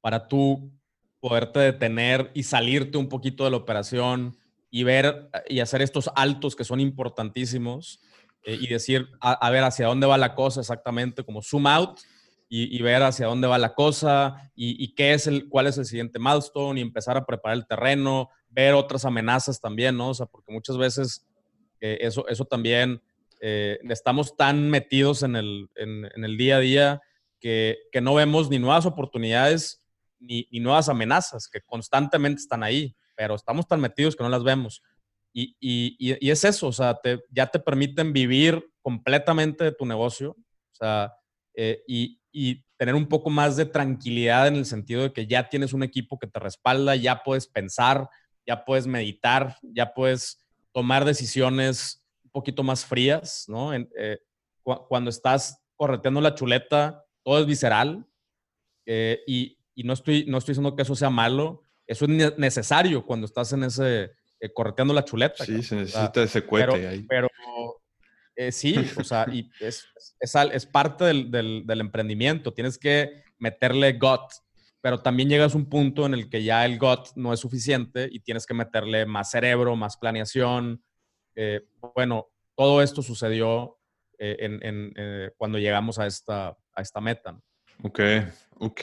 para tú poderte detener y salirte un poquito de la operación y ver y hacer estos altos que son importantísimos y decir, a, ver hacia dónde va la cosa exactamente, como zoom out y, y ver hacia dónde va la cosa y, y, qué es el, cuál es el siguiente milestone y empezar a preparar el terreno, ver otras amenazas también, ¿no? O sea, porque muchas veces eh, eso, eso también, eh, estamos tan metidos en el, en, en, el día a día que, no vemos ni nuevas oportunidades ni, nuevas amenazas, que constantemente están ahí, pero estamos tan metidos que no las vemos. Y, es eso, o sea, ya te permiten vivir completamente de tu negocio, o sea, eh, y, tener un poco más de tranquilidad en el sentido de que ya tienes un equipo que te respalda, ya puedes pensar, ya puedes meditar, ya puedes tomar decisiones un poquito más frías, ¿no? Eh, cuando estás correteando la chuleta, todo es visceral eh, y, no, estoy, no estoy diciendo que eso sea malo, eso es necesario cuando estás en ese, eh, correteando la chuleta. Sí, se necesita ese cohete ahí. Pero sí, o sea, y *laughs* es, es, parte del, del, del, emprendimiento, tienes que meterle gut, pero también llegas a un punto en el que ya el gut no es suficiente y tienes que meterle más cerebro, más planeación. Eh, bueno, todo esto sucedió eh, en, eh, cuando llegamos a esta, a esta meta. Ok, ok.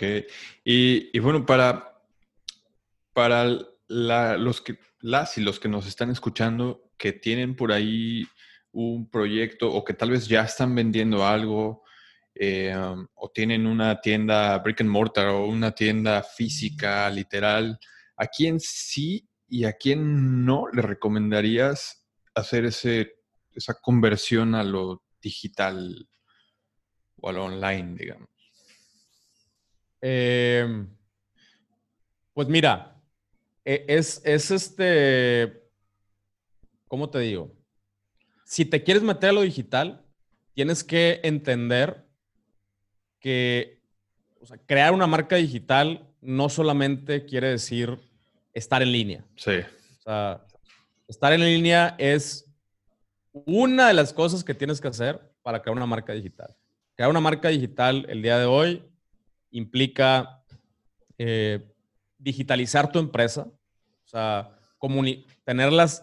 Y, y bueno, para, para los que, las y los que nos están escuchando, que tienen por ahí un proyecto o que tal vez ya están vendiendo algo, eh, um, o tienen una tienda brick and mortar o una tienda física, literal, ¿a quién sí y a quién no le recomendarías hacer ese, esa conversión a lo digital o a lo online, digamos? Em, pues mira, e, es, es este, ¿cómo te digo? Si te quieres meter a lo digital, tienes que entender que crear una marca digital no solamente quiere decir estar en línea. Sí. O sea, estar en línea es una de las cosas que tienes que hacer para crear una marca digital. Crear una marca digital el día de hoy implica eh, digitalizar tu empresa, o sea, tener las,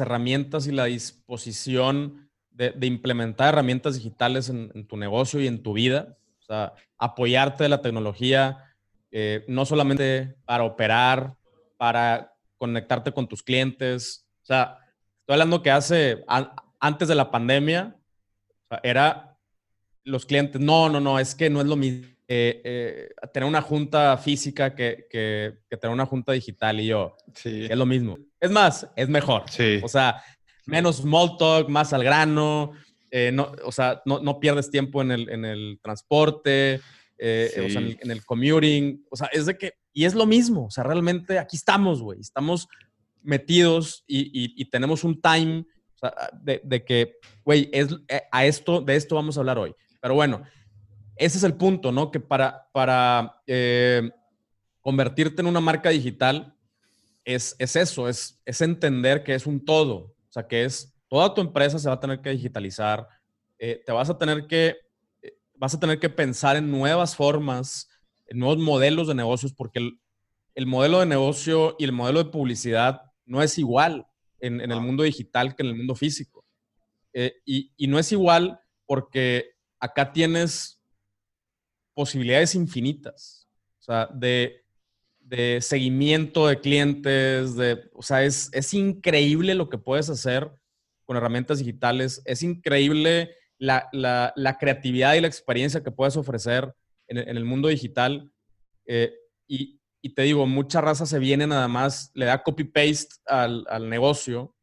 herramientas y la disposición de, implementar herramientas digitales en, tu negocio y en tu vida sea, apoyarte de la tecnología, eh, no solamente para operar, para conectarte con tus clientes. O sea, estoy hablando que hace, antes de la pandemia, era los clientes, no, no, no, es que no es lo mismo eh, eh, tener una junta física que, que, tener una junta digital y yo, sí. es lo mismo. Es más, es mejor. Sí. O sea, menos small talk, más al grano, eh, no, o sea, no, no, pierdes tiempo en el, en el transporte, eh, o sea, en el, commuting, o sea, es de que, y es lo mismo, o sea, realmente aquí estamos, güey, estamos metidos y, y, tenemos un time o sea, de, de, que, güey, es, eh, a esto, de esto vamos a hablar hoy. Pero bueno, ese es el punto, ¿no? Que para, para convertirte en una marca digital es, es eso, es, es entender que es un todo, o sea, que es toda tu empresa se va a tener que digitalizar, eh, te vas a tener que, eh, vas a tener que pensar en nuevas formas, en nuevos modelos de negocios, porque el, modelo de negocio y el modelo de publicidad no es igual en, el mundo digital que en el mundo físico. Eh, y, no es igual porque acá tienes posibilidades infinitas, o sea, de, seguimiento de clientes, de, o sea, es, es increíble lo que puedes hacer con herramientas digitales. Es increíble la, creatividad y la experiencia que puedes ofrecer en, el mundo digital. Eh, y, te digo, mucha raza se viene nada más, le da copy-paste al, negocio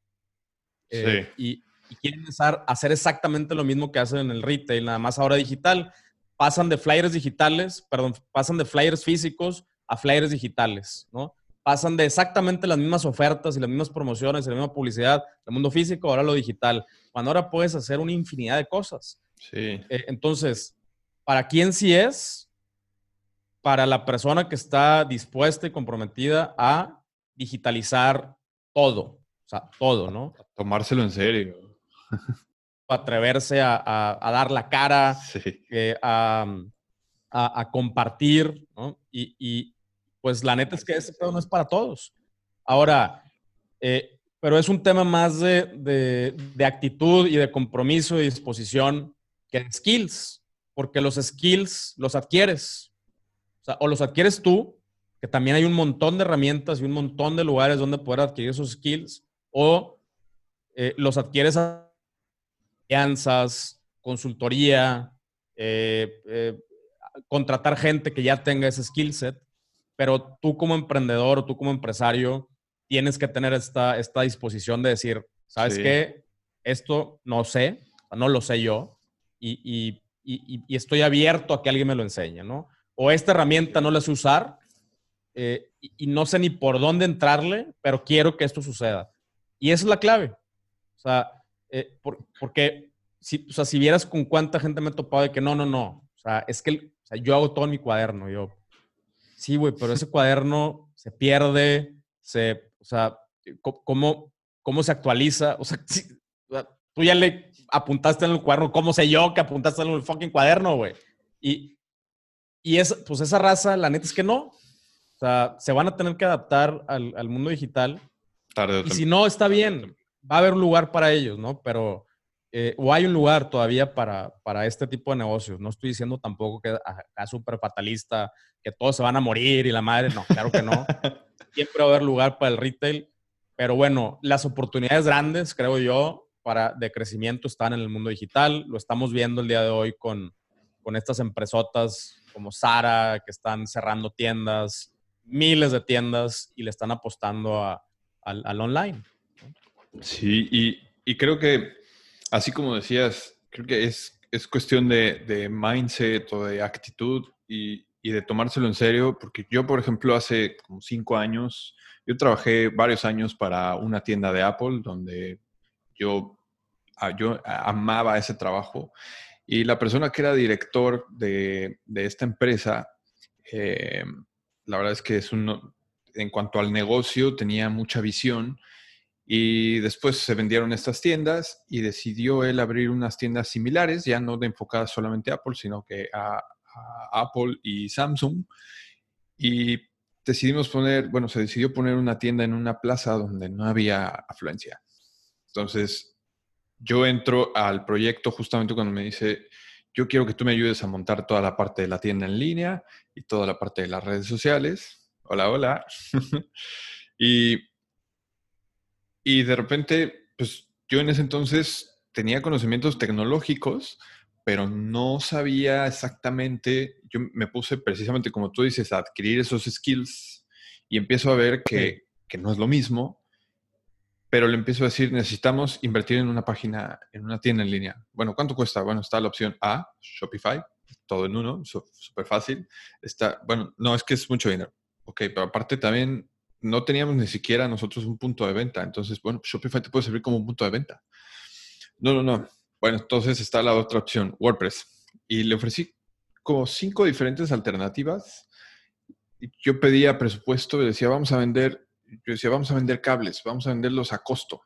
eh, y, quieren hacer exactamente lo mismo que hacen en el retail, nada más ahora digital. Pasan de flyers digitales, perdón, pasan de flyers físicos a flyers digitales, ¿no? pasan de exactamente las mismas ofertas y las mismas promociones y la misma publicidad del mundo físico ahora lo digital, cuando ahora puedes hacer una infinidad de cosas. Sí. Eh, entonces, ¿para quién sí es? Para la persona que está dispuesta y comprometida a digitalizar todo, o sea, todo, ¿no? tomárselo en serio. Atreverse a, dar la cara, eh, a, compartir, ¿no? y, pues la neta es que ese pedo no es para todos. Ahora, eh, pero es un tema más de, actitud y de compromiso y disposición que de skills, porque los skills los adquieres. O, los adquieres tú, que también hay un montón de herramientas y un montón de lugares donde poder adquirir esos skills, o eh, los adquieres alianzas, consultoría, eh, contratar gente que ya tenga ese skill set, pero tú como emprendedor o tú como empresario tienes que tener esta, esta disposición de decir, ¿sabes qué? Esto no sé, no lo sé yo y, estoy abierto a que alguien me lo enseñe, ¿no? O esta herramienta no la sé usar eh, y, no sé ni por dónde entrarle, pero quiero que esto suceda. Y esa es la clave. O sea, eh, porque si, o sea, si vieras con cuánta gente me he topado de que no, no, no. O sea, es que yo hago todo en mi cuaderno. Yo, sí, güey, pero ese *laughs* cuaderno se pierde, se, o sea, ¿cómo, cómo se actualiza? O sea, *laughs* tú ya le apuntaste en el cuaderno, ¿cómo sé yo que apuntaste en el fucking cuaderno, güey? Y, y es, pues esa raza, la neta es que no. O sea, se van a tener que adaptar al, al mundo digital. Tarde y si no, está bien. Va a haber un lugar para ellos, ¿no? Pero, eh, o hay un lugar todavía para, para este tipo de negocios. No estoy diciendo tampoco que es súper fatalista, que todos se van a morir y la madre. No, claro que no. *laughs* Siempre va a haber lugar para el retail. Pero bueno, las oportunidades grandes, creo yo, para, de crecimiento están en el mundo digital. Lo estamos viendo el día de hoy con, con estas empresotas como Sara, que están cerrando tiendas, miles de tiendas y le están apostando al, online. Sí, y, y, creo que, así como decías, creo que es, es cuestión de, de mindset o de actitud y, y, de tomárselo en serio, porque yo, por ejemplo, hace como cinco años, yo trabajé varios años para una tienda de Apple donde yo, ah, yo amaba ese trabajo y la persona que era director de, esta empresa, eh, la verdad es que es un, en cuanto al negocio tenía mucha visión y después se vendieron estas tiendas y decidió él abrir unas tiendas similares, ya no de enfocadas solamente a Apple, sino que a, Apple y Samsung. Y decidimos poner, bueno, se decidió poner una tienda en una plaza donde no había afluencia. Entonces, yo entro al proyecto justamente cuando me dice, yo quiero que tú me ayudes a montar toda la parte de la tienda en línea y toda la parte de las redes sociales. Hola, hola. *laughs* y, y de repente, pues yo en ese entonces tenía conocimientos tecnológicos, pero no sabía exactamente, yo me puse precisamente como tú dices, a adquirir esos skills y empiezo a ver que, que no es lo mismo pero le empiezo a decir, necesitamos invertir en una página, en una tienda en línea. Bueno, ¿cuánto cuesta? Bueno, está la opción A, Shopify, todo en uno, súper fácil. Está, bueno, no, es que es mucho dinero. Ok, pero aparte también no teníamos ni siquiera nosotros un punto de venta. Entonces, bueno, Shopify te puede servir como un punto de venta. No, no, no. Bueno, entonces está la otra opción, WordPress. Y le ofrecí como cinco diferentes alternativas. Yo pedía presupuesto y decía, vamos a vender yo decía, vamos a vender cables, vamos a venderlos a costo.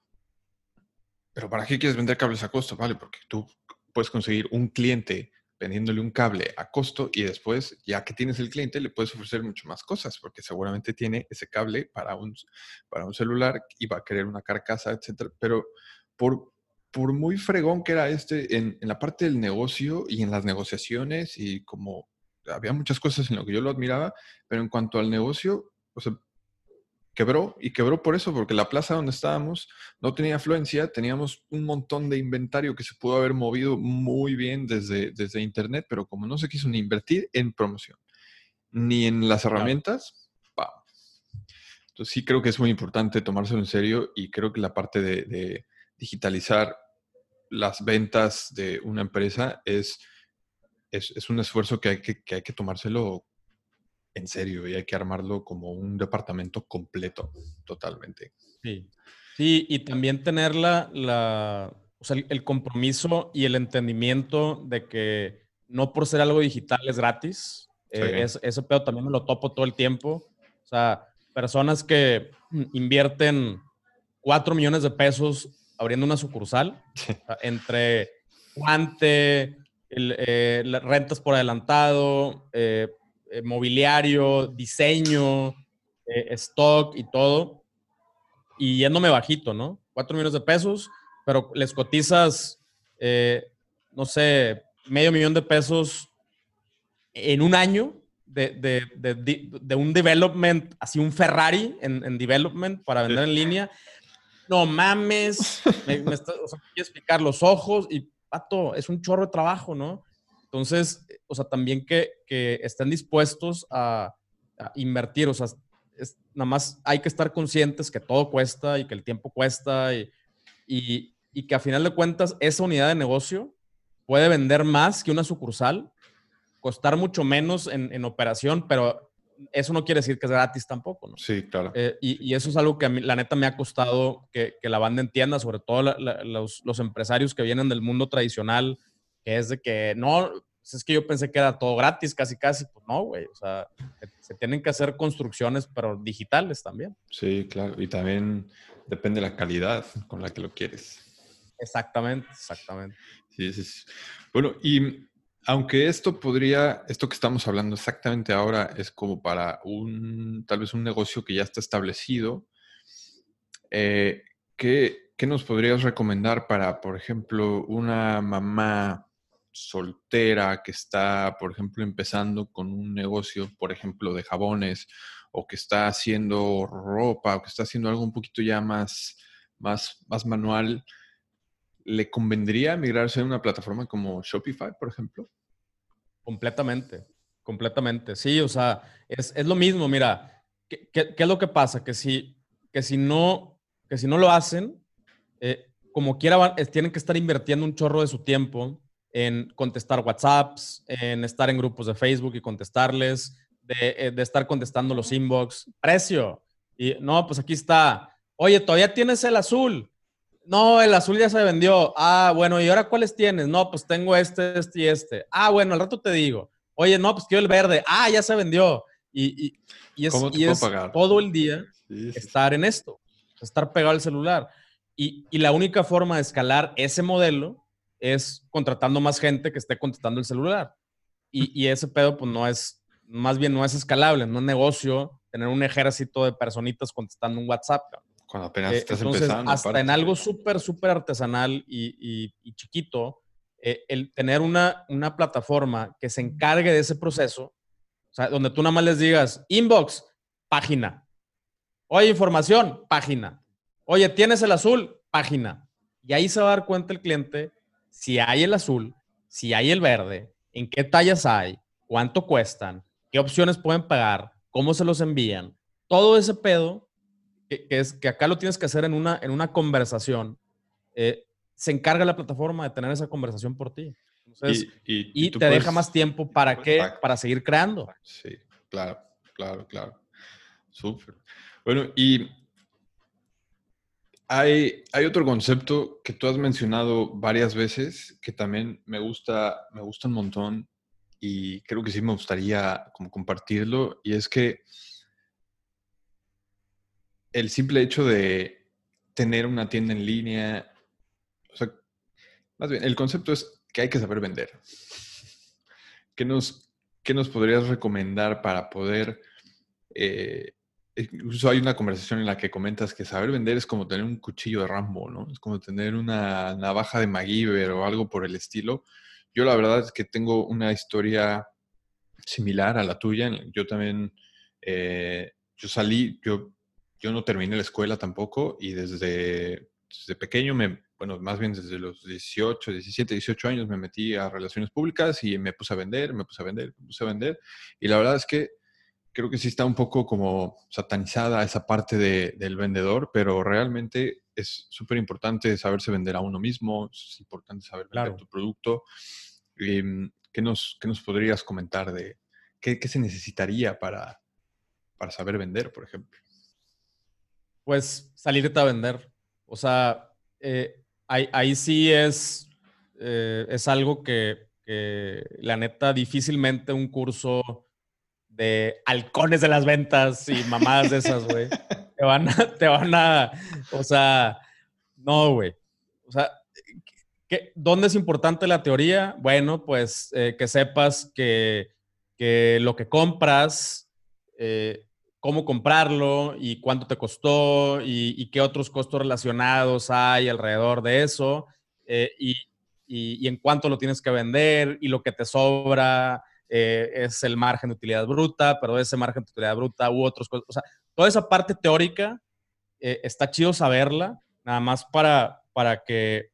Pero ¿para qué quieres vender cables a costo? Vale, porque tú puedes conseguir un cliente vendiéndole un cable a costo y después, ya que tienes el cliente, le puedes ofrecer mucho más cosas, porque seguramente tiene ese cable para un, para un celular y va a querer una carcasa, etc. Pero por, por muy fregón que era este en, en, la parte del negocio y en las negociaciones y como había muchas cosas en lo que yo lo admiraba, pero en cuanto al negocio, o sea, quebró y quebró por eso, porque la plaza donde estábamos no tenía afluencia, teníamos un montón de inventario que se pudo haber movido muy bien desde, desde Internet, pero como no se quiso ni invertir en promoción, ni en las herramientas, Entonces sí creo que es muy importante tomárselo en serio y creo que la parte de, digitalizar las ventas de una empresa es, es, un esfuerzo que hay que, que hay que tomárselo en serio y hay que armarlo como un departamento completo, totalmente. Sí, sí y también tener la, la o sea, el compromiso y el entendimiento de que no por ser algo digital es gratis. Eh, es, ese pedo también me lo topo todo el tiempo. O sea, personas que *clears throat* invierten 4 millones de pesos abriendo una sucursal *laughs* entre guante, eh, rentas por adelantado, eh, eh, mobiliario, diseño, eh, stock y todo. Y yéndome bajito, ¿no? Cuatro millones de pesos, pero les cotizas, eh, no sé, medio millón de pesos en un año de, un development, así un Ferrari en, development para vender en línea. No mames, me, me está, explicar los ojos y, pato, es un chorro de trabajo, ¿no? Entonces, o sea, también que, que estén dispuestos a, invertir, o sea, nada más hay que estar conscientes que todo cuesta y que el tiempo cuesta y, y, y que a final de cuentas esa unidad de negocio puede vender más que una sucursal, costar mucho menos en, en operación, pero eso no quiere decir que es gratis tampoco, ¿no? Sí, claro. Eh, y, y, eso es algo que a mí, la neta, me ha costado que, que la banda entienda, sobre todo los, los, empresarios que vienen del mundo tradicional, que es de que no, pues es que yo pensé que era todo gratis, casi, casi. Pues no, güey. O sea, se, tienen que hacer construcciones, pero digitales también. Sí, claro. Y también depende de la calidad con la que lo quieres. Exactamente, exactamente. Sí, sí, sí. Bueno, y aunque esto podría, esto que estamos hablando exactamente ahora es como para un, tal vez un negocio que ya está establecido, eh, ¿qué, ¿qué, nos podrías recomendar para, por ejemplo, una mamá soltera que está, por ejemplo, empezando con un negocio, por ejemplo, de jabones, o que está haciendo ropa, o que está haciendo algo un poquito ya más, más, más manual? ¿le convendría migrarse a una plataforma como Shopify, por ejemplo? Completamente, completamente. Sí, o sea, es, lo mismo. Mira, ¿qué, es lo que pasa? Que si, que si, no, que si no lo hacen, eh, como quiera, tienen que estar invirtiendo un chorro de su tiempo en contestar WhatsApps, en estar en grupos de Facebook y contestarles, de, eh, de estar contestando los inbox. Precio. Y no, pues aquí está. Oye, todavía tienes el azul. No, el azul ya se vendió. Ah, bueno, ¿y ahora cuáles tienes? No, pues tengo este, este y este. Ah, bueno, al rato te digo. Oye, no, pues quiero el verde. Ah, ya se vendió. Y, y, es, todo el día estar en esto, estar pegado al celular. Y, y, la única forma de escalar ese modelo es contratando más gente que esté contestando el celular. Y, y ese pedo, pues no es, más bien no es escalable, no es negocio tener un ejército de personitas contestando un WhatsApp. Cuando apenas eh, estás empezando. Hasta en algo súper, súper artesanal y, chiquito, eh, el tener una, una plataforma que se encargue de ese proceso, o sea, donde tú nada más les digas, inbox, página. Oye, información, página. Oye, ¿tienes el azul? Página. Y ahí se va a dar cuenta el cliente si hay el azul, si hay el verde, en qué tallas hay, cuánto cuestan, qué opciones pueden pagar, cómo se los envían. Todo ese pedo que, es que acá lo tienes que hacer en una, en una conversación, eh, se encarga la plataforma de tener esa conversación por ti. y, te deja más tiempo para qué? Para seguir creando. Sí, claro, claro, claro. Súper. Bueno, y hay, hay, otro concepto que tú has mencionado varias veces que también me gusta, me gusta un montón y creo que sí me gustaría como compartirlo y es que el simple hecho de tener una tienda en línea, o sea, más bien, el concepto es que hay que saber vender. ¿Qué nos, qué nos podrías recomendar para poder... Eh, incluso hay una conversación en la que comentas que saber vender es como tener un cuchillo de Rambo, ¿no? Es como tener una navaja de MacGyver o algo por el estilo. Yo la verdad es que tengo una historia similar a la tuya. Yo también, eh, yo salí, yo yo no terminé la escuela tampoco y desde, pequeño, me, bueno, más bien desde los 18, 17, 18 años me metí a relaciones públicas y me puse a vender, me puse a vender, me puse a vender. Y la verdad es que creo que sí está un poco como satanizada esa parte de, del vendedor, pero realmente es súper importante saberse vender a uno mismo, es importante saber vender tu producto. Em, ¿qué, nos, ¿Qué nos podrías comentar de qué, qué se necesitaría para, para saber vender, por ejemplo? pues salirte a vender. O sea, eh, ahí, sí es, eh, es algo que, la neta difícilmente un curso de halcones de las ventas y mamadas de esas, güey, te van a, te van a, o sea, no, güey. O sea, ¿dónde es importante la teoría? Bueno, pues eh, que sepas que, que, lo que compras cómo comprarlo y cuánto te costó y, qué otros costos relacionados hay alrededor de eso eh, y, en cuánto lo tienes que vender y lo que te sobra eh, es el margen de utilidad bruta, pero ese margen de utilidad bruta u otros costos. O sea, toda esa parte teórica eh, está chido saberla, nada más para, para que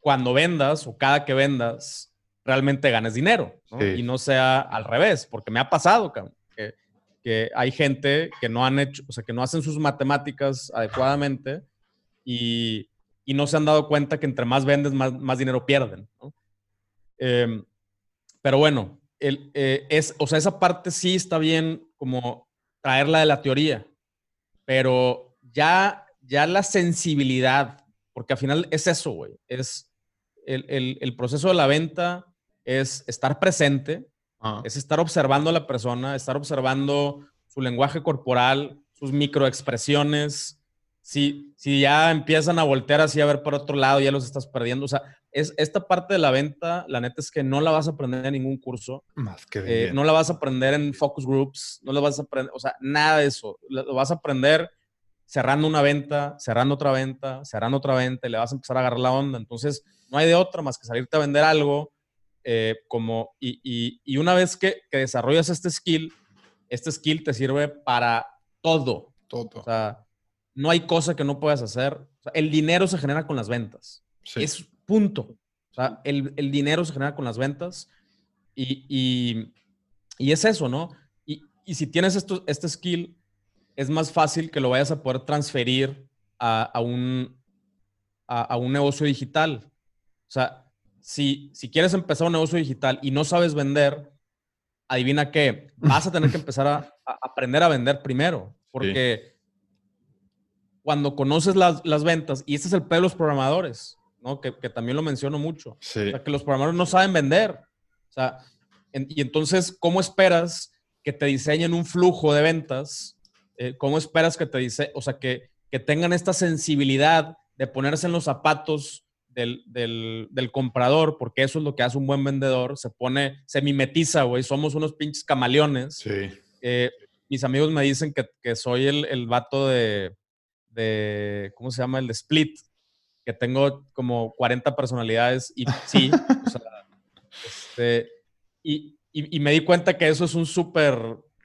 cuando vendas o cada que vendas, realmente ganes dinero y no sea al revés, porque me ha pasado, que, que, hay gente que no han hecho, o sea, que no hacen sus matemáticas adecuadamente y, y no se han dado cuenta que entre más vendes, más, más dinero pierden. Em, pero bueno, el, eh, es, o sea, esa parte sí está bien como traerla de la teoría, pero ya, ya la sensibilidad, porque al final es eso, güey, es el, el, el, proceso de la venta es estar presente, es estar observando a la persona, estar observando su lenguaje corporal, sus microexpresiones. Si, si ya empiezan a voltear así a ver por otro lado, ya los estás perdiendo. O sea, es, esta parte de la venta, la neta es que no la vas a aprender en ningún curso. Más que eh, No la vas a aprender en focus groups, no la vas a aprender, o sea, nada de eso. Lo vas a aprender cerrando una venta, cerrando otra venta, cerrando otra venta y le vas a empezar a agarrar la onda. Entonces, no hay de otra más que salirte a vender algo. Eh, como, y, y, una vez que, que, desarrollas este skill, este skill te sirve para todo. Todo. O sea, no hay cosa que no puedas hacer. el dinero se genera con las ventas. Es punto. O sea, el, el, dinero se genera con las ventas y, y, y es eso, ¿no? Y, si tienes esto, este skill, es más fácil que lo vayas a poder transferir a, a un, a, a, un negocio digital. O sea, si, si quieres empezar un negocio digital y no sabes vender, adivina qué, *laughs* vas a tener que empezar a, aprender a vender primero, porque cuando conoces las, las, ventas, y este es el pedo de los programadores, ¿no? Que, que también lo menciono mucho, que los programadores no saben vender. O sea, y entonces, ¿cómo esperas que te diseñen un flujo de ventas? Eh, ¿Cómo esperas que te dice, o sea, que, que tengan esta sensibilidad de ponerse en los zapatos del, del, del, comprador, porque eso es lo que hace un buen vendedor, se pone, se mimetiza, güey, somos unos pinches camaleones. Sí. Eh, mis amigos me dicen que, que soy el, el vato de, de, ¿cómo se llama? El de Split, que tengo como 40 personalidades y sí, o sea, *laughs* este, y, y, y, me di cuenta que eso es un súper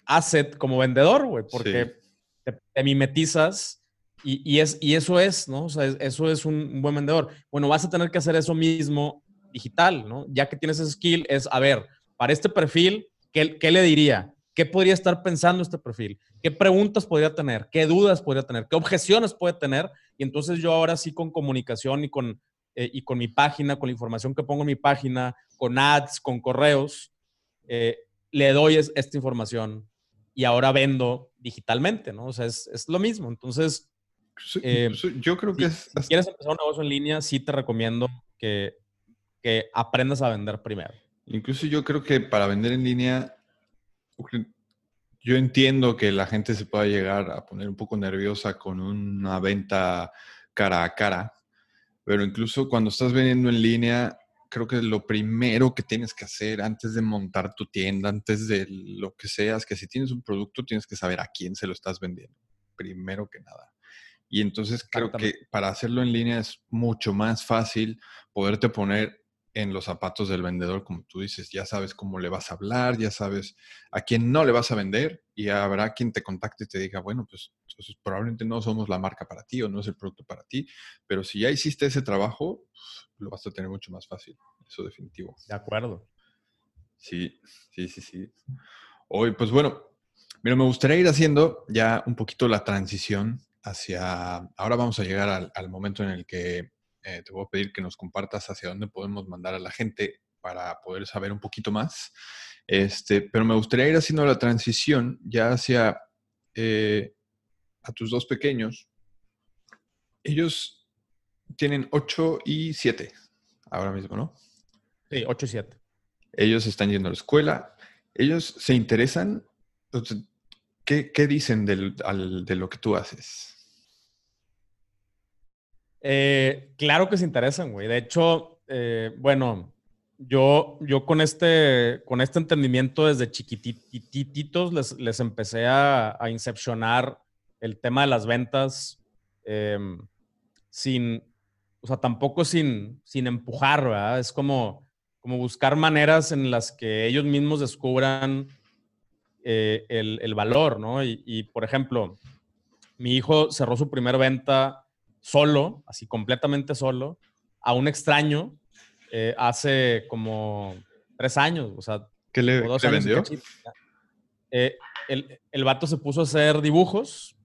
asset como vendedor, güey, porque te, te, mimetizas y, y, es, y eso es, ¿no? O sea, eso es un, buen vendedor. Bueno, vas a tener que hacer eso mismo digital, ¿no? Ya que tienes ese skill, es, a ver, para este perfil, ¿qué, qué le diría? ¿Qué podría estar pensando este perfil? ¿Qué preguntas podría tener? ¿Qué dudas podría tener? ¿Qué objeciones puede tener? Y entonces yo ahora sí con comunicación y con, eh, y con mi página, con la información que pongo en mi página, con ads, con correos, eh, le doy esta información y ahora vendo digitalmente, ¿no? O sea, es, es lo mismo. Entonces, eh, yo creo que si, si quieres empezar un negocio en línea, sí te recomiendo que, que aprendas a vender primero. Incluso yo creo que para vender en línea yo entiendo que la gente se pueda llegar a poner un poco nerviosa con una venta cara a cara, pero incluso cuando estás vendiendo en línea, creo que lo primero que tienes que hacer antes de montar tu tienda, antes de lo que sea, es que si tienes un producto, tienes que saber a quién se lo estás vendiendo, primero que nada. Y entonces creo que para hacerlo en línea es mucho más fácil poderte poner en los zapatos del vendedor, como tú dices, ya sabes cómo le vas a hablar, ya sabes a quién no le vas a vender y habrá quien te contacte y te diga, bueno, pues entonces probablemente no somos la marca para ti o no es el producto para ti, pero si ya hiciste ese trabajo, lo vas a tener mucho más fácil, eso definitivo. De acuerdo. Sí, sí, sí, sí. Hoy, pues bueno, mira, me gustaría ir haciendo ya un poquito la transición hacia, ahora vamos a llegar al, al momento en el que eh, te voy a pedir que nos compartas hacia dónde podemos mandar a la gente para poder saber un poquito más. Este, pero me gustaría ir haciendo la transición ya hacia eh, a tus dos pequeños. Ellos tienen 8 y 7 ahora mismo, ¿no? Sí, 8 y 7. Ellos están yendo a la escuela. Ellos se interesan. ¿Qué, qué dicen del, al, de lo que tú haces? Eh, claro que se interesan, güey. De hecho, eh, bueno, yo, yo con, este, con este entendimiento desde chiquititos les, les empecé a, a, incepcionar el tema de las ventas eh, sin, o sea, tampoco sin, sin empujar, ¿verdad? Es como, como buscar maneras en las que ellos mismos descubran eh, el, el, valor, ¿no? Y, y, por ejemplo, mi hijo cerró su primera venta solo, así completamente solo, a un extraño eh, hace como tres años, o sea, ¿qué le, o dos ¿qué le años y vendió? Eh, el, el vato se puso a hacer dibujos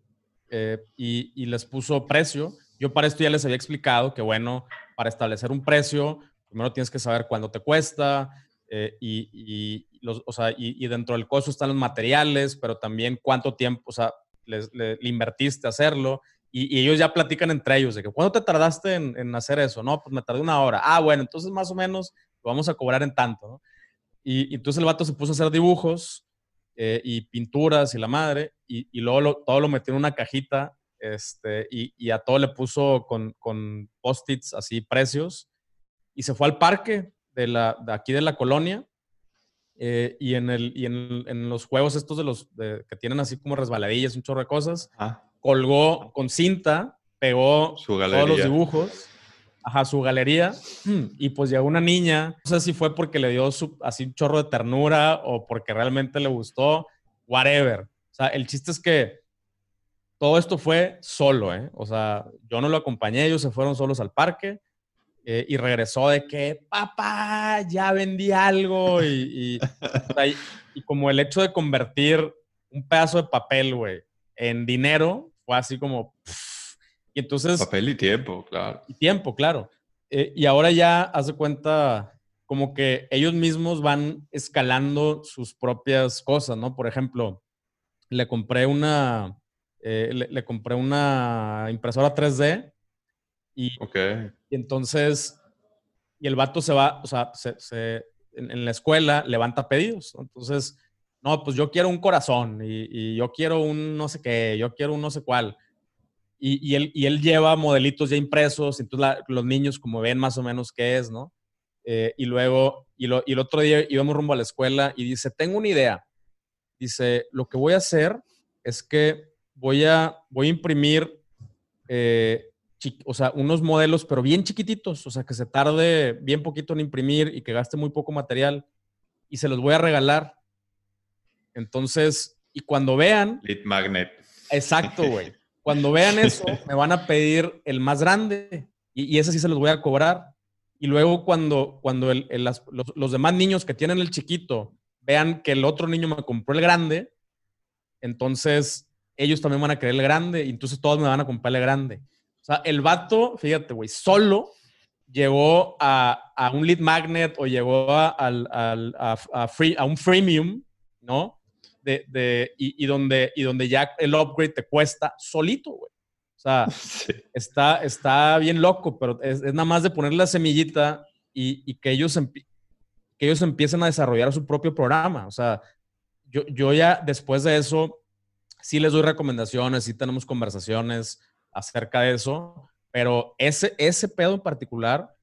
eh, y, y les puso precio. Yo para esto ya les había explicado que, bueno, para establecer un precio, primero tienes que saber cuánto te cuesta y, y los, o sea, y, dentro del costo están los materiales, pero también cuánto tiempo, o sea, le invertiste a hacerlo. Y, y ellos ya platican entre ellos de que, ¿cuánto te tardaste en, en hacer eso? No, pues me tardé una hora. Ah, bueno, entonces más o menos lo vamos a cobrar en tanto, ¿no? Y, y entonces el vato se puso a hacer dibujos eh, y pinturas y la madre, y, y luego lo- todo lo metió en una cajita este, y, y a todo le puso con, con post-its así precios, y se fue al parque de, la, de aquí de la colonia, eh, y, en, el, y en, en los juegos estos de los de- que tienen así como resbaladillas, un chorro de cosas, Ah, colgó con cinta, pegó Su todos los dibujos, ajá, su galería, y pues llegó una niña, no sé si fue porque le dio su- así un chorro de ternura o porque realmente le gustó, whatever. O sea, el chiste es que todo esto fue solo, ¿eh? O sea, yo no lo acompañé, ellos se fueron solos al parque eh, y regresó de que, papá, ya vendí algo y, y, o sea, y- y como el hecho de convertir un pedazo de papel, güey, en dinero, fue así como... pff. y entonces papel y tiempo, claro. y tiempo, claro. Eh, y ahora ya haz de cuenta como que ellos mismos van escalando sus propias cosas, ¿no? Por ejemplo, le compré una, eh, le, le compré una impresora 3D y, Ok. y entonces, y el vato se va, o sea, se, se- en, en la escuela levanta pedidos, ¿no? Entonces, no, pues yo quiero un corazón y, y yo quiero un no sé qué, yo quiero un no sé cuál. Y, y él, y él lleva modelitos ya impresos, entonces la- los niños como ven más o menos qué es, ¿no? Eh, y luego, lo- y el otro día íbamos rumbo a la escuela y dice, tengo una idea. Dice, lo que voy a hacer es que voy a, voy a imprimir, eh, o sea, unos modelos, pero bien chiquititos, o sea, que se tarde bien poquito en imprimir y que gaste muy poco material y se los voy a regalar. Entonces, y cuando vean, Lead magnet. Exacto, güey. *laughs* Cuando vean eso, me van a pedir el más grande y, y ese sí se los voy a cobrar. Y luego cuando, cuando el- el- las- los, los demás niños que tienen el chiquito vean que el otro niño me compró el grande, entonces ellos también van a querer el grande y entonces todos me van a comprar el grande. O sea, el vato, fíjate, güey, solo llegó a, a un lead magnet o llegó a, a- a free, a un freemium, ¿no? De, de- y, y donde, y donde ya el upgrade te cuesta solito, güey. O sea, *laughs* Sí. está, está bien loco, pero es, es nada más de poner la semillita y, y que, ellos que ellos empiecen a desarrollar su propio programa. O sea, yo, yo ya después de eso, sí les doy recomendaciones, sí tenemos conversaciones acerca de eso, pero ese, ese pedo en particular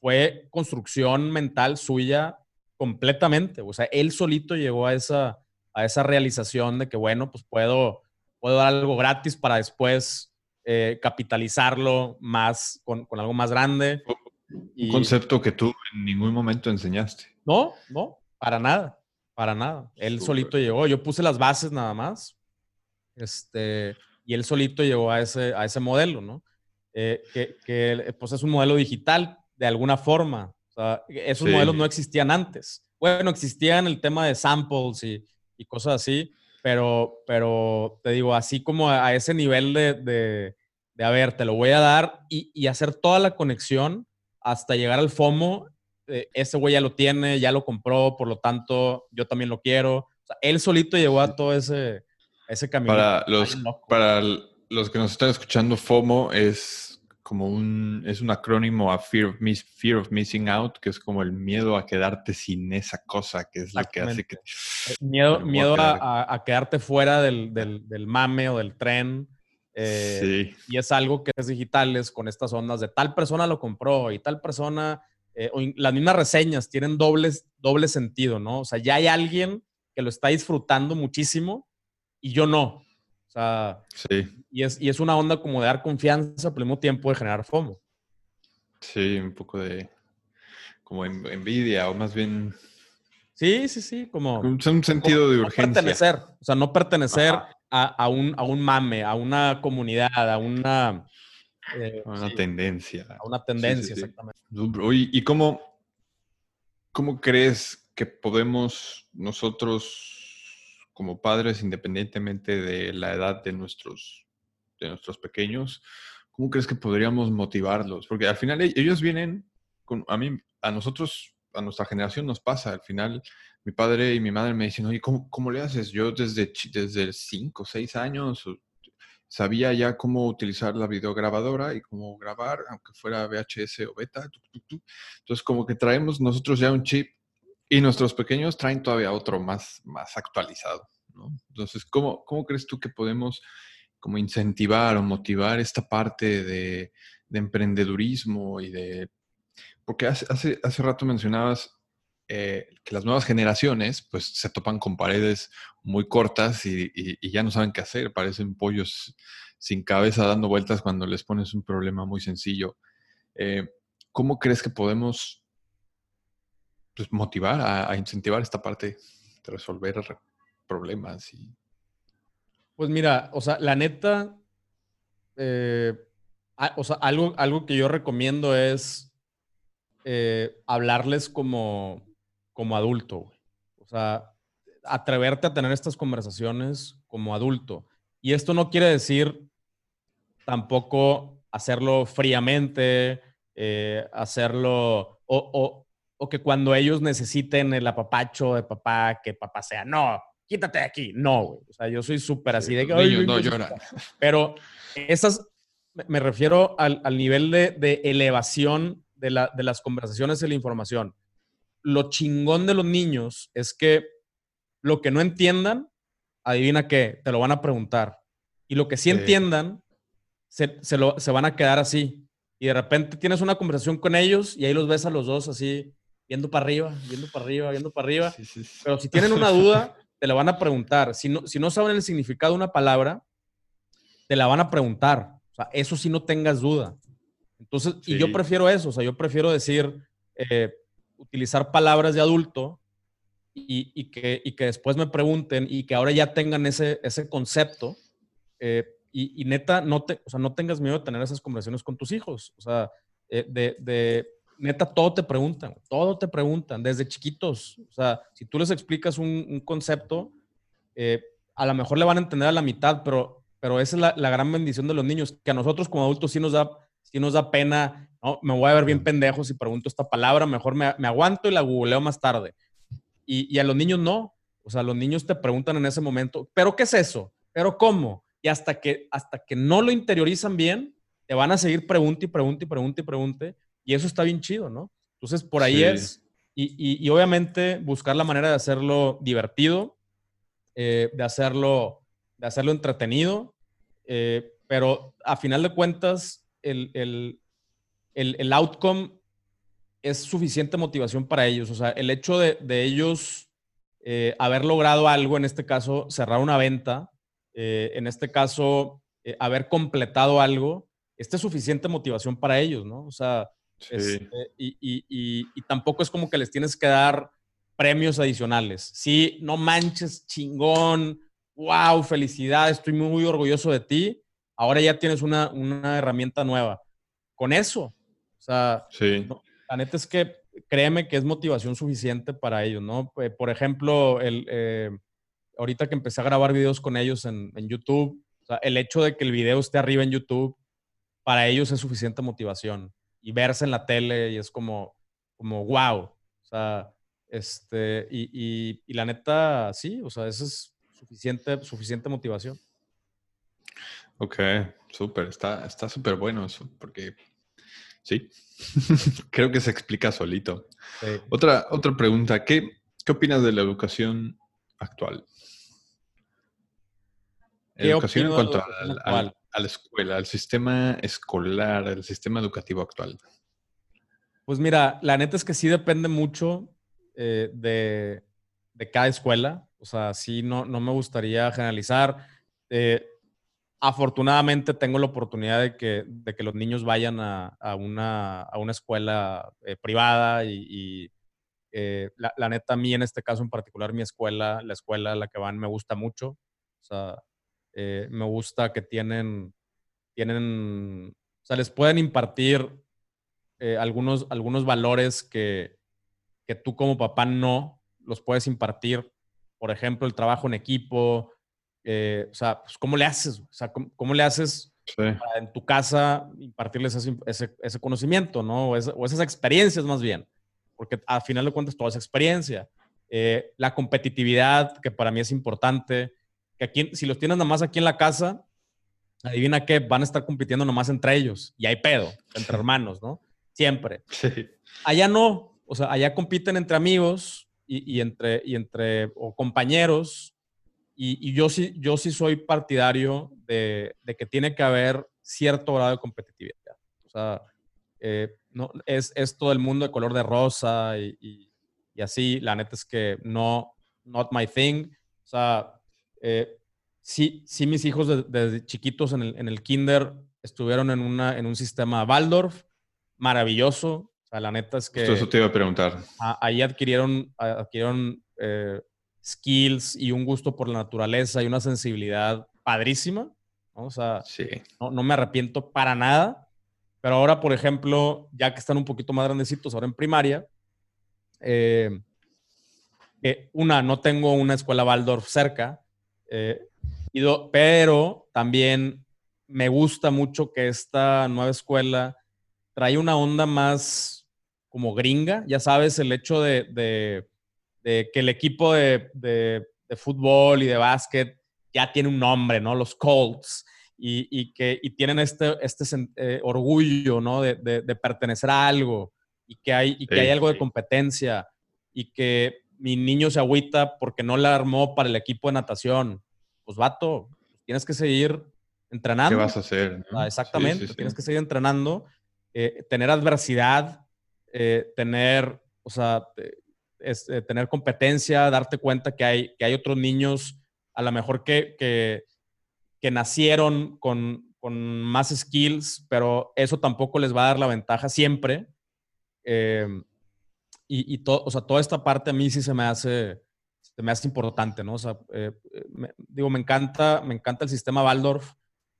fue construcción mental suya completamente. O sea, él solito llegó a esa, a esa realización de que, bueno, pues puedo, puedo dar algo gratis para después eh, capitalizarlo más con, con algo más grande. Un concepto que tú en ningún momento enseñaste. no, no, para nada, para nada. Él solito llegó. Yo puse las bases nada más. Este, y él solito llegó a ese, a ese modelo, ¿no? Eh, que, que, pues es un modelo digital de alguna forma. O sea, esos Sí. modelos no existían antes. Bueno, existían el tema de samples y, y cosas así, pero, pero te digo, así como a, a ese nivel de, de, de, a ver, te lo voy a dar y, y hacer toda la conexión hasta llegar al FOMO eh, ese güey ya lo tiene, ya lo compró, por lo tanto, yo también lo quiero. O sea, él solito llegó a todo ese, ese camino. Para los, para los que nos están escuchando, FOMO es como un, es un acrónimo a Fear of, miss, fear of Missing Out, que es como el miedo a quedarte sin esa cosa, que es la que hace que... Miedo, miedo a, a, a, quedarte fuera del, del, del, mame o del tren. Eh, sí. Y es algo que es digitales con estas ondas de tal persona lo compró y tal persona eh, o las mismas reseñas tienen dobles, doble sentido, ¿no? O sea, ya hay alguien que lo está disfrutando muchísimo y yo no. O sea, sí. Y, es, y es una onda como de dar confianza, pero al mismo tiempo de generar FOMO. Sí, un poco de como envidia o más bien... Sí, sí, sí, como... Un, un sentido como, de no urgencia. pertenecer, o sea, no pertenecer a, a, un, a un mame, a una comunidad, a una Eh, una tendencia. una tendencia, exactamente. ¿Y cómo, cómo crees que podemos nosotros, como padres, independientemente de la edad de nuestros, de nuestros pequeños, cómo crees que podríamos motivarlos? Porque al final e-, ellos vienen, a mí, a nosotros, a nuestra generación nos pasa, al final mi padre y mi madre me dicen, oye, ¿cómo, cómo le haces? Yo desde, desde 5 o 6 años sabía ya cómo utilizar la videograbadora y cómo grabar, aunque fuera VHS o beta. Entonces, como que traemos nosotros ya un chip y nuestros pequeños traen todavía otro más, más actualizado. Entonces, ¿cómo, ¿cómo crees tú que podemos como incentivar o motivar esta parte de, de emprendedurismo y de... Porque hace, hace, hace rato mencionabas eh, que las nuevas generaciones pues se topan con paredes muy cortas y, ya no saben qué hacer, parecen pollos sin cabeza dando vueltas cuando les pones un problema muy sencillo. Eh, ¿Cómo crees que podemos pues, motivar, a, incentivar esta parte de resolver problemas? Y... Pues mira, o sea, la neta, eh, o sea, algo, algo que yo recomiendo es hablarles como, como adulto, O sea, atreverte a tener estas conversaciones como adulto. Y esto no quiere decir tampoco hacerlo fríamente, eh, hacerlo, o, que cuando ellos necesiten el apapacho de papá, que papá sea, no, quítate de aquí. No, O sea, yo soy súper así de que... no lloran. Pero esas, me refiero al, nivel de, elevación de, de las conversaciones y la información lo chingón de los niños es que lo que no entiendan, adivina qué, te lo van a preguntar. Y lo que sí, entiendan, se, lo, se van a quedar así. Y de repente tienes una conversación con ellos y ahí los ves a los dos así, viendo para arriba, viendo para arriba, viendo para arriba. Pero si tienen una duda, *laughs* te la van a preguntar. Si no, si no saben el significado de una palabra, te la van a preguntar. O sea, eso sí no tengas duda. Entonces, y yo prefiero eso. O sea, yo prefiero decir, eh, utilizar palabras de adulto y, que, que después me pregunten y que ahora ya tengan ese, ese concepto. Eh, y, neta, no, te, o sea, no tengas miedo de tener esas conversaciones con tus hijos. O sea, eh, de, de, neta, todo te preguntan, todo te preguntan desde chiquitos. O sea, si tú les explicas un, concepto, eh, a lo mejor le van a entender a la mitad, pero, pero esa es la, la, gran bendición de los niños, que a nosotros como adultos sí nos da, sí nos da pena me voy a ver bien pendejo si pregunto esta palabra, mejor me, aguanto y la googleo más tarde. Y, a los niños no. O sea, los niños te preguntan en ese momento, ¿pero qué es eso? ¿Pero cómo? Y hasta que, hasta que no lo interiorizan bien, te van a seguir pregunte y pregunte y pregunte y pregunte. Y eso está bien chido, ¿no? Entonces, por ahí es. Y, obviamente buscar la manera de hacerlo divertido, eh, de, hacerlo, de hacerlo entretenido. Eh, pero a final de cuentas, el, el, outcome es suficiente motivación para ellos. O sea, el hecho de, ellos eh, haber logrado algo, en este caso, cerrar una venta, en este caso, haber completado algo, esta es suficiente motivación para ellos, ¿no? O sea, este, y, tampoco es como que les tienes que dar premios adicionales. Sí, no manches, chingón, wow, felicidad, estoy muy orgulloso de ti. Ahora ya tienes una, una herramienta nueva. Con eso, o sea, la neta es que créeme que es motivación suficiente para ellos, ¿no? Por ejemplo, el, eh, ahorita que empecé a grabar videos con ellos en, YouTube, el hecho de que el video esté arriba en YouTube, para ellos es suficiente motivación. Y verse en la tele y es como, como wow. O sea, este, y, y, la neta, sí, o sea, eso es suficiente, suficiente motivación. Ok, súper, está súper bueno eso, porque Sí, *laughs* creo que se explica solito. Otra, otra pregunta, ¿Qué, ¿qué opinas de la educación actual? Educación en cuanto a, la escuela, al sistema escolar, al sistema educativo actual. Pues mira, la neta es que sí depende mucho eh, de, cada escuela. O sea, sí, no, no me gustaría generalizar. Eh, afortunadamente tengo la oportunidad de que, de que los niños vayan a, una, a una, escuela eh, privada y, eh, la, neta a mí en este caso en particular mi escuela, la escuela a la que van me gusta mucho. O sea, eh, me gusta que tienen, tienen O sea, les pueden impartir eh, algunos, algunos valores que, que tú como papá no los puedes impartir. Por ejemplo, el trabajo en equipo. Eh, o sea, pues, ¿cómo le haces? O sea, ¿cómo, le haces en tu casa impartirles ese, ese, conocimiento, ¿no? O, esas experiencias más bien. Porque al final de cuentas, toda esa experiencia. Eh, la competitividad, que para mí es importante. Que aquí, si los tienes nada más aquí en la casa, adivina qué, van a estar compitiendo nomás entre ellos. Y hay pedo, entre hermanos, ¿no? Siempre. Sí. Allá no. O sea, allá compiten entre amigos y, entre, y entre o compañeros. Y, yo, sí, yo sí soy partidario de, que tiene que haber cierto grado de competitividad. O sea, eh, no, es, es, todo el mundo de color de rosa y, y, así. La neta es que no, not my thing. O sea, eh, sí, sí mis hijos desde chiquitos en el, en el kinder estuvieron en, una, en un sistema Waldorf maravilloso. O sea, la neta es que... eso te iba a preguntar. ahí adquirieron, adquirieron eh, skills y un gusto por la naturaleza y una sensibilidad padrísima. O sea, sí. no, no, me arrepiento para nada. Pero ahora, por ejemplo, ya que están un poquito más grandecitos, ahora en primaria, eh, una, no tengo una escuela Waldorf cerca, eh, pero también me gusta mucho que esta nueva escuela trae una onda más como gringa, ya sabes, el hecho de, que el equipo de, fútbol y de básquet ya tiene un nombre, ¿no? Los Colts. Y, que tienen este, este eh, orgullo, ¿no? De, pertenecer a algo y que hay, y que hay algo de competencia y que mi niño se agüita porque no la armó para el equipo de natación pues vato, tienes que seguir entrenando. ¿Qué vas a hacer? Ah, exactamente, tienes que seguir entrenando, eh, tener adversidad, eh, tener, o sea, eh, tener competencia, darte cuenta que hay, que hay otros niños a lo mejor que, que, nacieron con, más skills, pero eso tampoco les va a dar la ventaja siempre. Y, y o sea, toda esta parte a mí sí se me hace, me hace importante, ¿no? O sea, eh, digo, me encanta, me encanta el sistema Waldorf.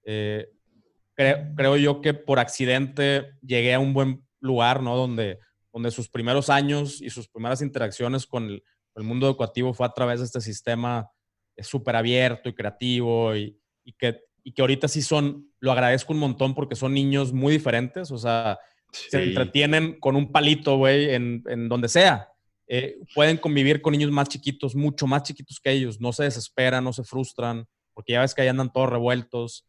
Eh, creo, yo que por accidente llegué a un buen lugar, ¿no? Donde, donde sus primeros años y sus primeras interacciones con el, mundo educativo fue a través de este sistema eh, súper abierto y creativo y, que, y que ahorita sí son, lo agradezco un montón porque son niños muy diferentes, o sea, se entretienen con un palito, güey, en, en donde sea. Eh, pueden convivir con niños más chiquitos, mucho más chiquitos que ellos, no se desesperan, no se frustran, porque ya ves que ahí andan todos revueltos.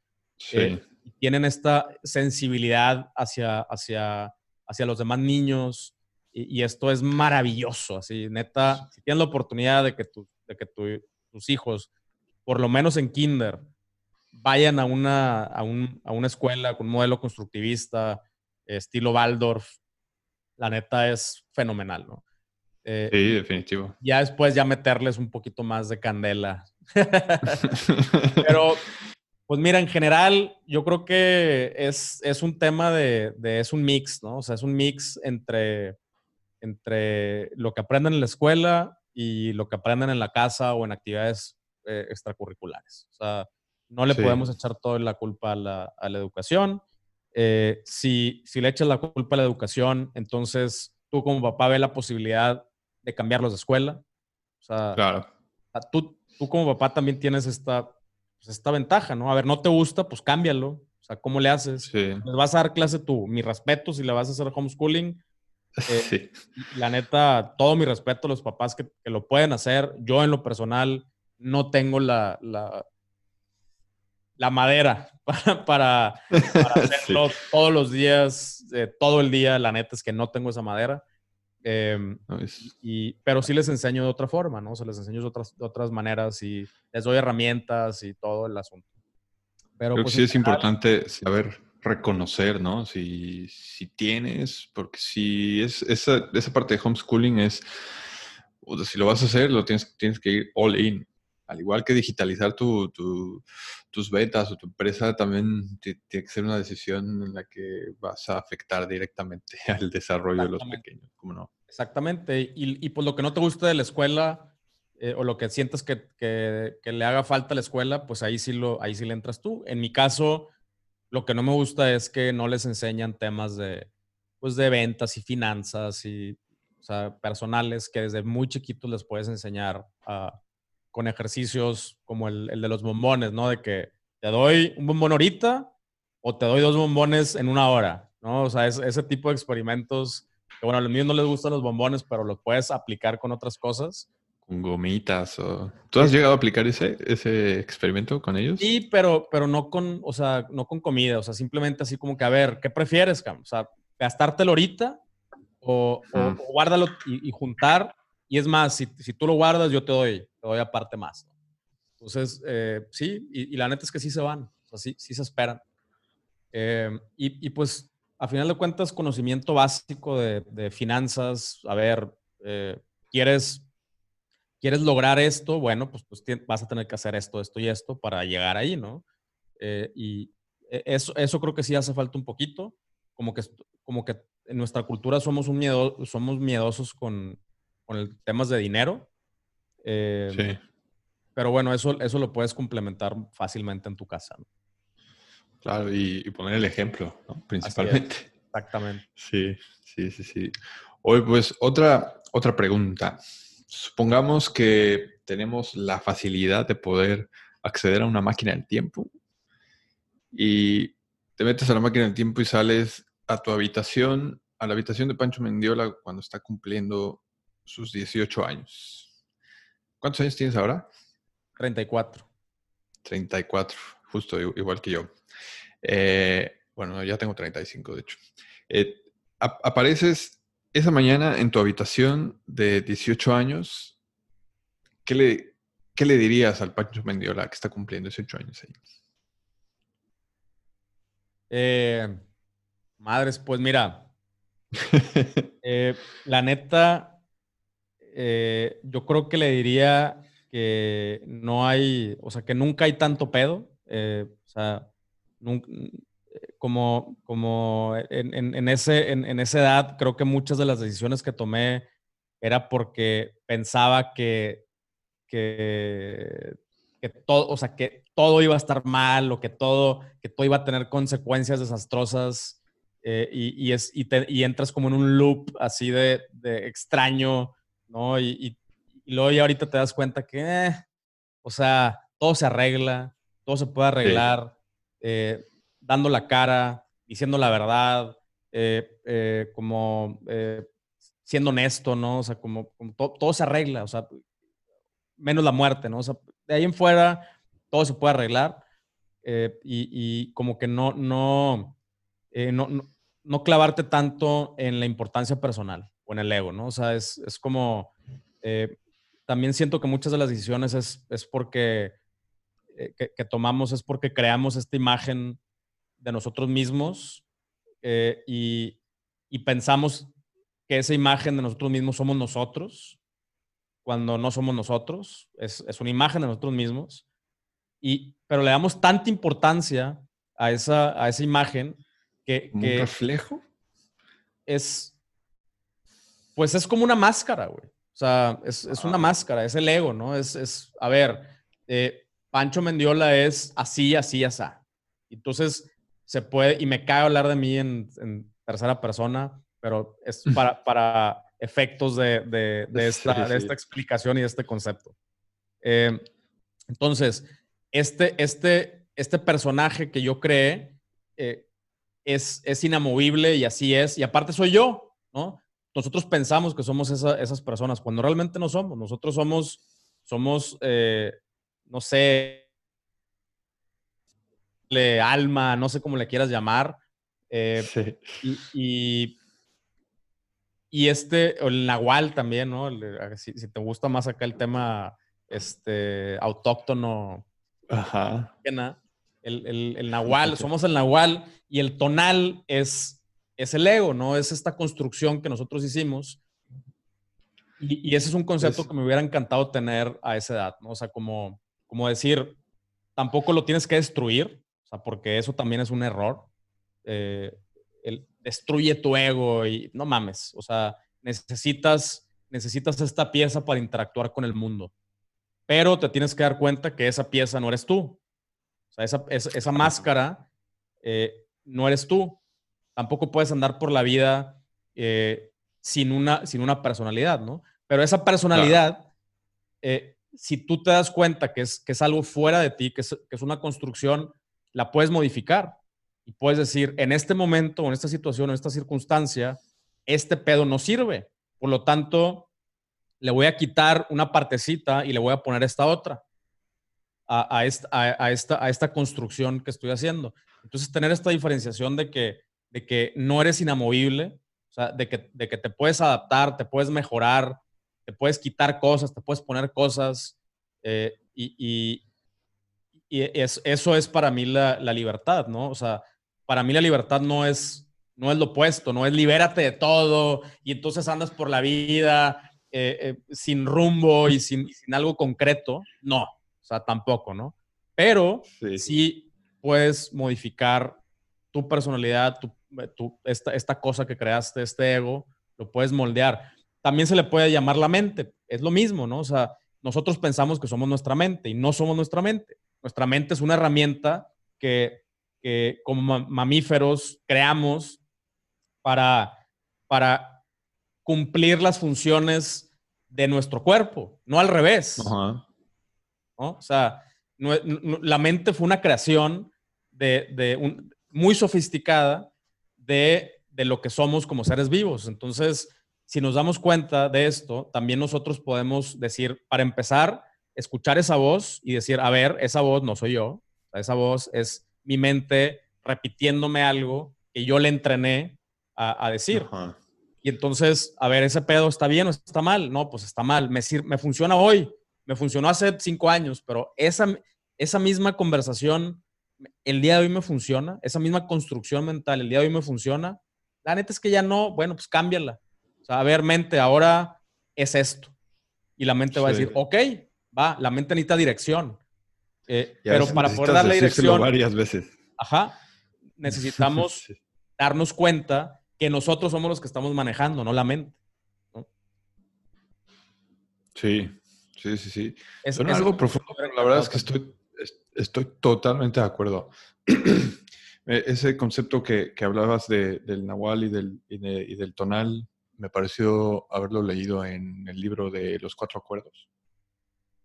Eh, tienen esta sensibilidad hacia, hacia, hacia los demás niños y, esto es maravilloso, así, neta, si tienes la oportunidad de que, de que tus hijos, por lo menos en kinder, vayan a una, a, a una escuela con un modelo constructivista, estilo Waldorf, la neta es fenomenal, ¿no? Eh, sí, definitivo. Ya después ya meterles un poquito más de candela. *laughs* Pero, pues mira, en general, yo creo que es, es un tema de, es un mix, ¿no? O sea, es un mix entre, entre lo que aprenden en la escuela y lo que aprenden en la casa o en actividades eh, extracurriculares. O sea, no le podemos echar toda la culpa a la, a la educación. Eh, si, si le echas la culpa a la educación, entonces tú como papá ve la posibilidad de cambiarlos de escuela. O sea, claro. tú, tú como papá también tienes esta, pues, esta ventaja, ¿no? A ver, no te gusta, pues cámbialo. O sea, ¿cómo le haces? Sí. Les vas a dar clase tú. Mi respeto si le vas a hacer homeschooling. Eh, *laughs* sí. La neta, todo mi respeto a los papás que, que, lo pueden hacer. Yo en lo personal no tengo la, la, la madera *laughs* para, para, *laughs* hacerlo todos los días, eh, todo el día. La neta es que no tengo esa madera. Em, y, pero sí les enseño de otra forma, ¿no? O sea, les enseño de otras, otras maneras y les doy herramientas y todo el asunto. Pero Creo pues, que sí es importante saber reconocer, ¿no? Si, si tienes, porque si es esa, esa parte de homeschooling es, o sea, si lo vas a hacer, lo tienes, tienes que ir all in al igual que digitalizar tu, tus betas o tu empresa, también tiene que ser una decisión en la que vas a afectar directamente *laughs* al desarrollo de los pequeños, ¿cómo no? Exactamente. Y, y pues lo que no te guste de la escuela eh, o lo que sientas que, que, le haga falta a la escuela, pues ahí sí, lo, ahí sí le entras tú. En mi caso, Lo que no me gusta es que no les enseñan temas de, pues, de ventas y finanzas y, o sea, personales que desde muy chiquitos les puedes enseñar con ejercicios como el, el, de los bombones, ¿no? De que te doy un bombón ahorita o te doy dos bombones en una hora, ¿no? O sea, es, ese tipo de experimentos que, bueno, a los míos no les gustan los bombones, pero los puedes aplicar con otras cosas. Con gomitas o... ¿Tú has llegado a aplicar ese, ese experimento con ellos? Sí, pero, pero no con, o sea, no con comida, o sea, simplemente así como que, a ver, ¿qué prefieres, Cam? O sea, gastártelo ahorita o, guárdalo y, juntar. Y es más, si, si, tú lo guardas, yo te doy, te doy aparte más. Entonces, eh, sí, y, la neta es que sí se van, o sea, sí, sí se esperan. Eh, y, y, pues, a final de cuentas, conocimiento básico de, de finanzas, a ver, eh, ¿quieres, ¿quieres lograr esto? Bueno, pues, pues vas a tener que hacer esto, esto y esto para llegar ahí, ¿no? y e, eso, eso creo que sí hace falta un poquito, como que, como que en nuestra cultura somos, un miedo, somos miedosos con, con el temas de dinero. Sí pero bueno, eso, eso lo puedes complementar fácilmente en tu casa. Claro, y, poner el ejemplo, ¿no? principalmente. Exactamente. Sí, sí, sí, sí. Hoy, pues, otra, otra pregunta. Supongamos que tenemos la facilidad de poder acceder a una máquina del tiempo y te metes a la máquina del tiempo y sales a tu habitación, a la habitación de Pancho Mendiola cuando está cumpliendo sus 18 años. ¿Cuántos años tienes ahora? 34. 34, justo igual que yo. Eh, bueno, ya tengo 35, de hecho. Eh, apareces esa mañana en tu habitación de 18 años. ¿Qué le, qué le dirías al Pancho Mendiola que está cumpliendo 18 años ahí? Eh, madres, pues mira, *laughs* la neta, yo creo que le diría que no hay, o sea, que nunca hay tanto pedo. Eh, o sea, como, como en, ese, en, esa edad, creo que muchas de las decisiones que tomé era porque pensaba que, que, todo, o sea, que todo iba a estar mal o que todo, que todo iba a tener consecuencias desastrosas eh, y, es, y, entras como en un loop así de, extraño, ¿no? Y, y luego ya ahorita te das cuenta que, eh, o sea, todo se arregla, todo se puede arreglar, eh, dando la cara, diciendo la verdad, eh, como siendo honesto, ¿no? O sea, como, todo se arregla, o sea, menos la muerte, ¿no? O sea, de ahí en fuera todo se puede arreglar y, como que no, no, no, no, clavarte tanto en la importancia personal o en el ego, ¿no? O sea, es, es como también siento que muchas de las decisiones es, es porque eh, que, tomamos es porque creamos esta imagen de nosotros mismos eh, y, y, pensamos que esa imagen de nosotros mismos somos nosotros, cuando no somos nosotros, es, es una imagen de nosotros mismos, y, pero le damos tanta importancia a esa, a esa imagen que... ¿Un reflejo? Es, pues es como una máscara, güey. O sea, es, una máscara, es el ego, ¿no? Es, es a ver, eh, Pancho Mendiola es así, así, así. Entonces, se puede, y me cae hablar de mí en, tercera persona, pero es *laughs* para, para efectos de, de, esta, de, esta, explicación y de este concepto. Eh, entonces, este, este, este personaje que yo creé eh, es, es inamovible y así es, y aparte soy yo, ¿no? Nosotros pensamos que somos esas personas, cuando realmente no somos. Nosotros somos, somos eh, no sé, le alma, no sé cómo le quieras llamar. Eh, sí. y, y, este, el nahual también, ¿no? Si, te gusta más acá el tema este, autóctono. Ajá. El, el, el nahual, somos el nahual y el tonal es es el ego, ¿no? Es esta construcción que nosotros hicimos. Y, ese es un concepto que me hubiera encantado tener a esa edad, ¿no? O sea, como, como decir, tampoco lo tienes que destruir, o sea, porque eso también es un error. Eh, el, destruye tu ego y no mames, o sea, necesitas, necesitas esta pieza para interactuar con el mundo. Pero te tienes que dar cuenta que esa pieza no eres tú. O sea, esa, esa, esa máscara eh, no eres tú. Tampoco puedes andar por la vida eh, sin, una, sin una personalidad, ¿no? Pero esa personalidad, eh, si tú te das cuenta que es, que es algo fuera de ti, que es, que es una construcción, la puedes modificar. Y puedes decir, en este momento, en esta situación, en esta circunstancia, este pedo no sirve. Por lo tanto, le voy a quitar una partecita y le voy a poner esta otra a, esta, a, esta, a esta construcción que estoy haciendo. Entonces, tener esta diferenciación de que, de que no eres inamovible, o sea, de que, de que te puedes adaptar, te puedes mejorar, te puedes quitar cosas, te puedes poner cosas, eh, y, y, es, eso es para mí la, la, libertad, ¿no? O sea, para mí la libertad no es, no es lo opuesto, no es libérate de todo y entonces andas por la vida eh, eh, sin rumbo y sin, sin, algo concreto. No, o sea, tampoco, ¿no? Pero sí, puedes modificar tu personalidad, tu, esta, esta cosa que creaste, este ego, lo puedes moldear. También se le puede llamar la mente, es lo mismo, ¿no? O sea, nosotros pensamos que somos nuestra mente y no somos nuestra mente. Nuestra mente es una herramienta que, que como mamíferos creamos para, para cumplir las funciones de nuestro cuerpo, no al revés. O sea, la mente fue una creación de, un, muy sofisticada de, de, lo que somos como seres vivos. Entonces, si nos damos cuenta de esto, también nosotros podemos decir, para empezar, escuchar esa voz y decir, a ver, esa voz no soy yo, esa voz es mi mente repitiéndome algo que yo le entrené a, decir. Y entonces, a ver, ese pedo está bien o está mal. No, pues está mal. Me, me funciona hoy, me funcionó hace cinco años, pero esa, esa misma conversación el día de hoy me funciona, esa misma construcción mental el día de hoy me funciona. La neta es que ya no, bueno, pues cámbiala. O sea, a ver, mente, ahora es esto. Y la mente va a decir, ok, va, la mente necesita dirección. Eh, pero para poder darle dirección. varias veces. Ajá. Necesitamos *laughs* darnos cuenta que nosotros somos los que estamos manejando, no la mente. Sí, sí, sí, sí. Es, algo profundo, pero la verdad es que estoy, estoy totalmente de acuerdo. *clears throat* E, ese concepto que, que hablabas de, del Nahual y del, y, del tonal, me pareció haberlo leído en el libro de Los Cuatro Acuerdos.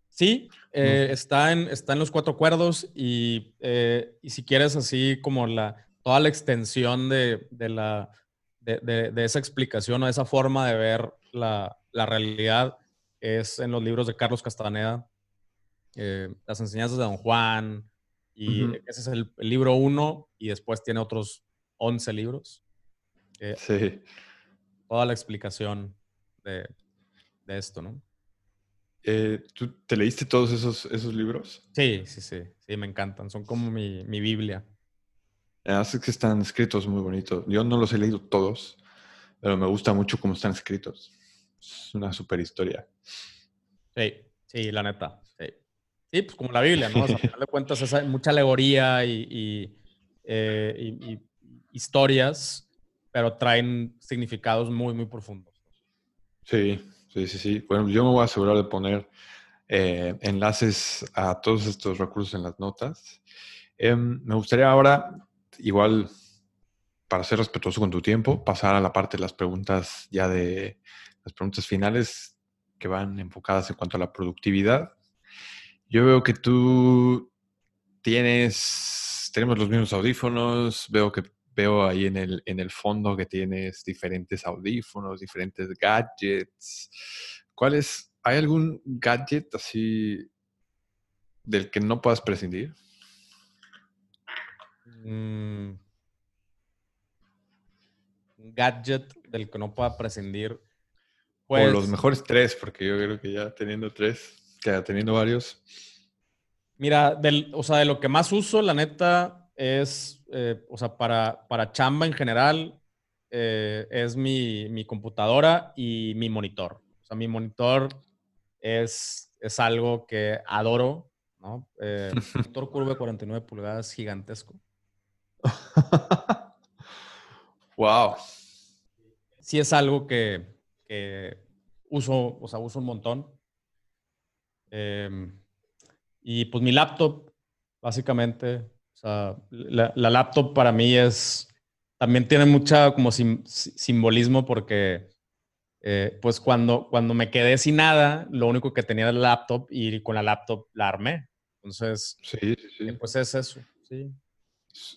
Sí, eh, está, en, está en Los Cuatro Acuerdos y, eh, y si quieres así como la, toda la extensión de, de la, de, esa explicación o esa forma de ver la, la realidad es en los libros de Carlos Castaneda, eh, Las enseñanzas de Don Juan, y ese es el, libro uno, y después tiene otros 11 libros. Eh, sí. Toda la explicación de, de esto, ¿no? Eh, ¿Tú te leíste todos esos, esos libros? Sí, sí, sí, sí, me encantan. Son como mi, mi Biblia. Hace que están escritos muy bonitos. Yo no los he leído todos, pero me gusta mucho cómo están escritos. Es una super historia. Sí, sí, la neta. Sí, pues como la Biblia, ¿no? O al final de cuentas hay mucha alegoría y, eh, y, historias, pero traen significados muy, muy profundos. Sí, sí, sí, sí. Bueno, yo me voy a asegurar de poner eh, enlaces a todos estos recursos en las notas. Em, me gustaría ahora, igual, para ser respetuoso con tu tiempo, pasar a la parte de las preguntas ya de las preguntas finales que van enfocadas en cuanto a la productividad. Yo veo que tú tienes, tenemos los mismos audífonos, veo que veo ahí en el, en el fondo que tienes diferentes audífonos, diferentes gadgets. ¿Cuáles? ¿Hay algún gadget así del que no puedas prescindir? Mm. gadget del que no pueda prescindir. o los pues mejores tres, porque yo creo que ya teniendo tres, que teniendo varios. Mira, del, o sea, de lo que más uso, la neta, es, eh, o sea, para, para chamba en general, eh, es mi, mi, computadora y mi monitor. O sea, mi monitor es, es algo que adoro, ¿no? Eh, *laughs* monitor curvo de 49 pulgadas gigantesco. *laughs* wow. Sí es algo que, que, uso, o sea, uso un montón. Em, y pues mi laptop, básicamente, o sea, la, laptop para mí es, también tiene mucha como simbolismo porque eh, pues cuando, cuando me quedé sin nada, lo único que tenía era el laptop y con la laptop la armé. Entonces, sí, sí. pues es eso, sí.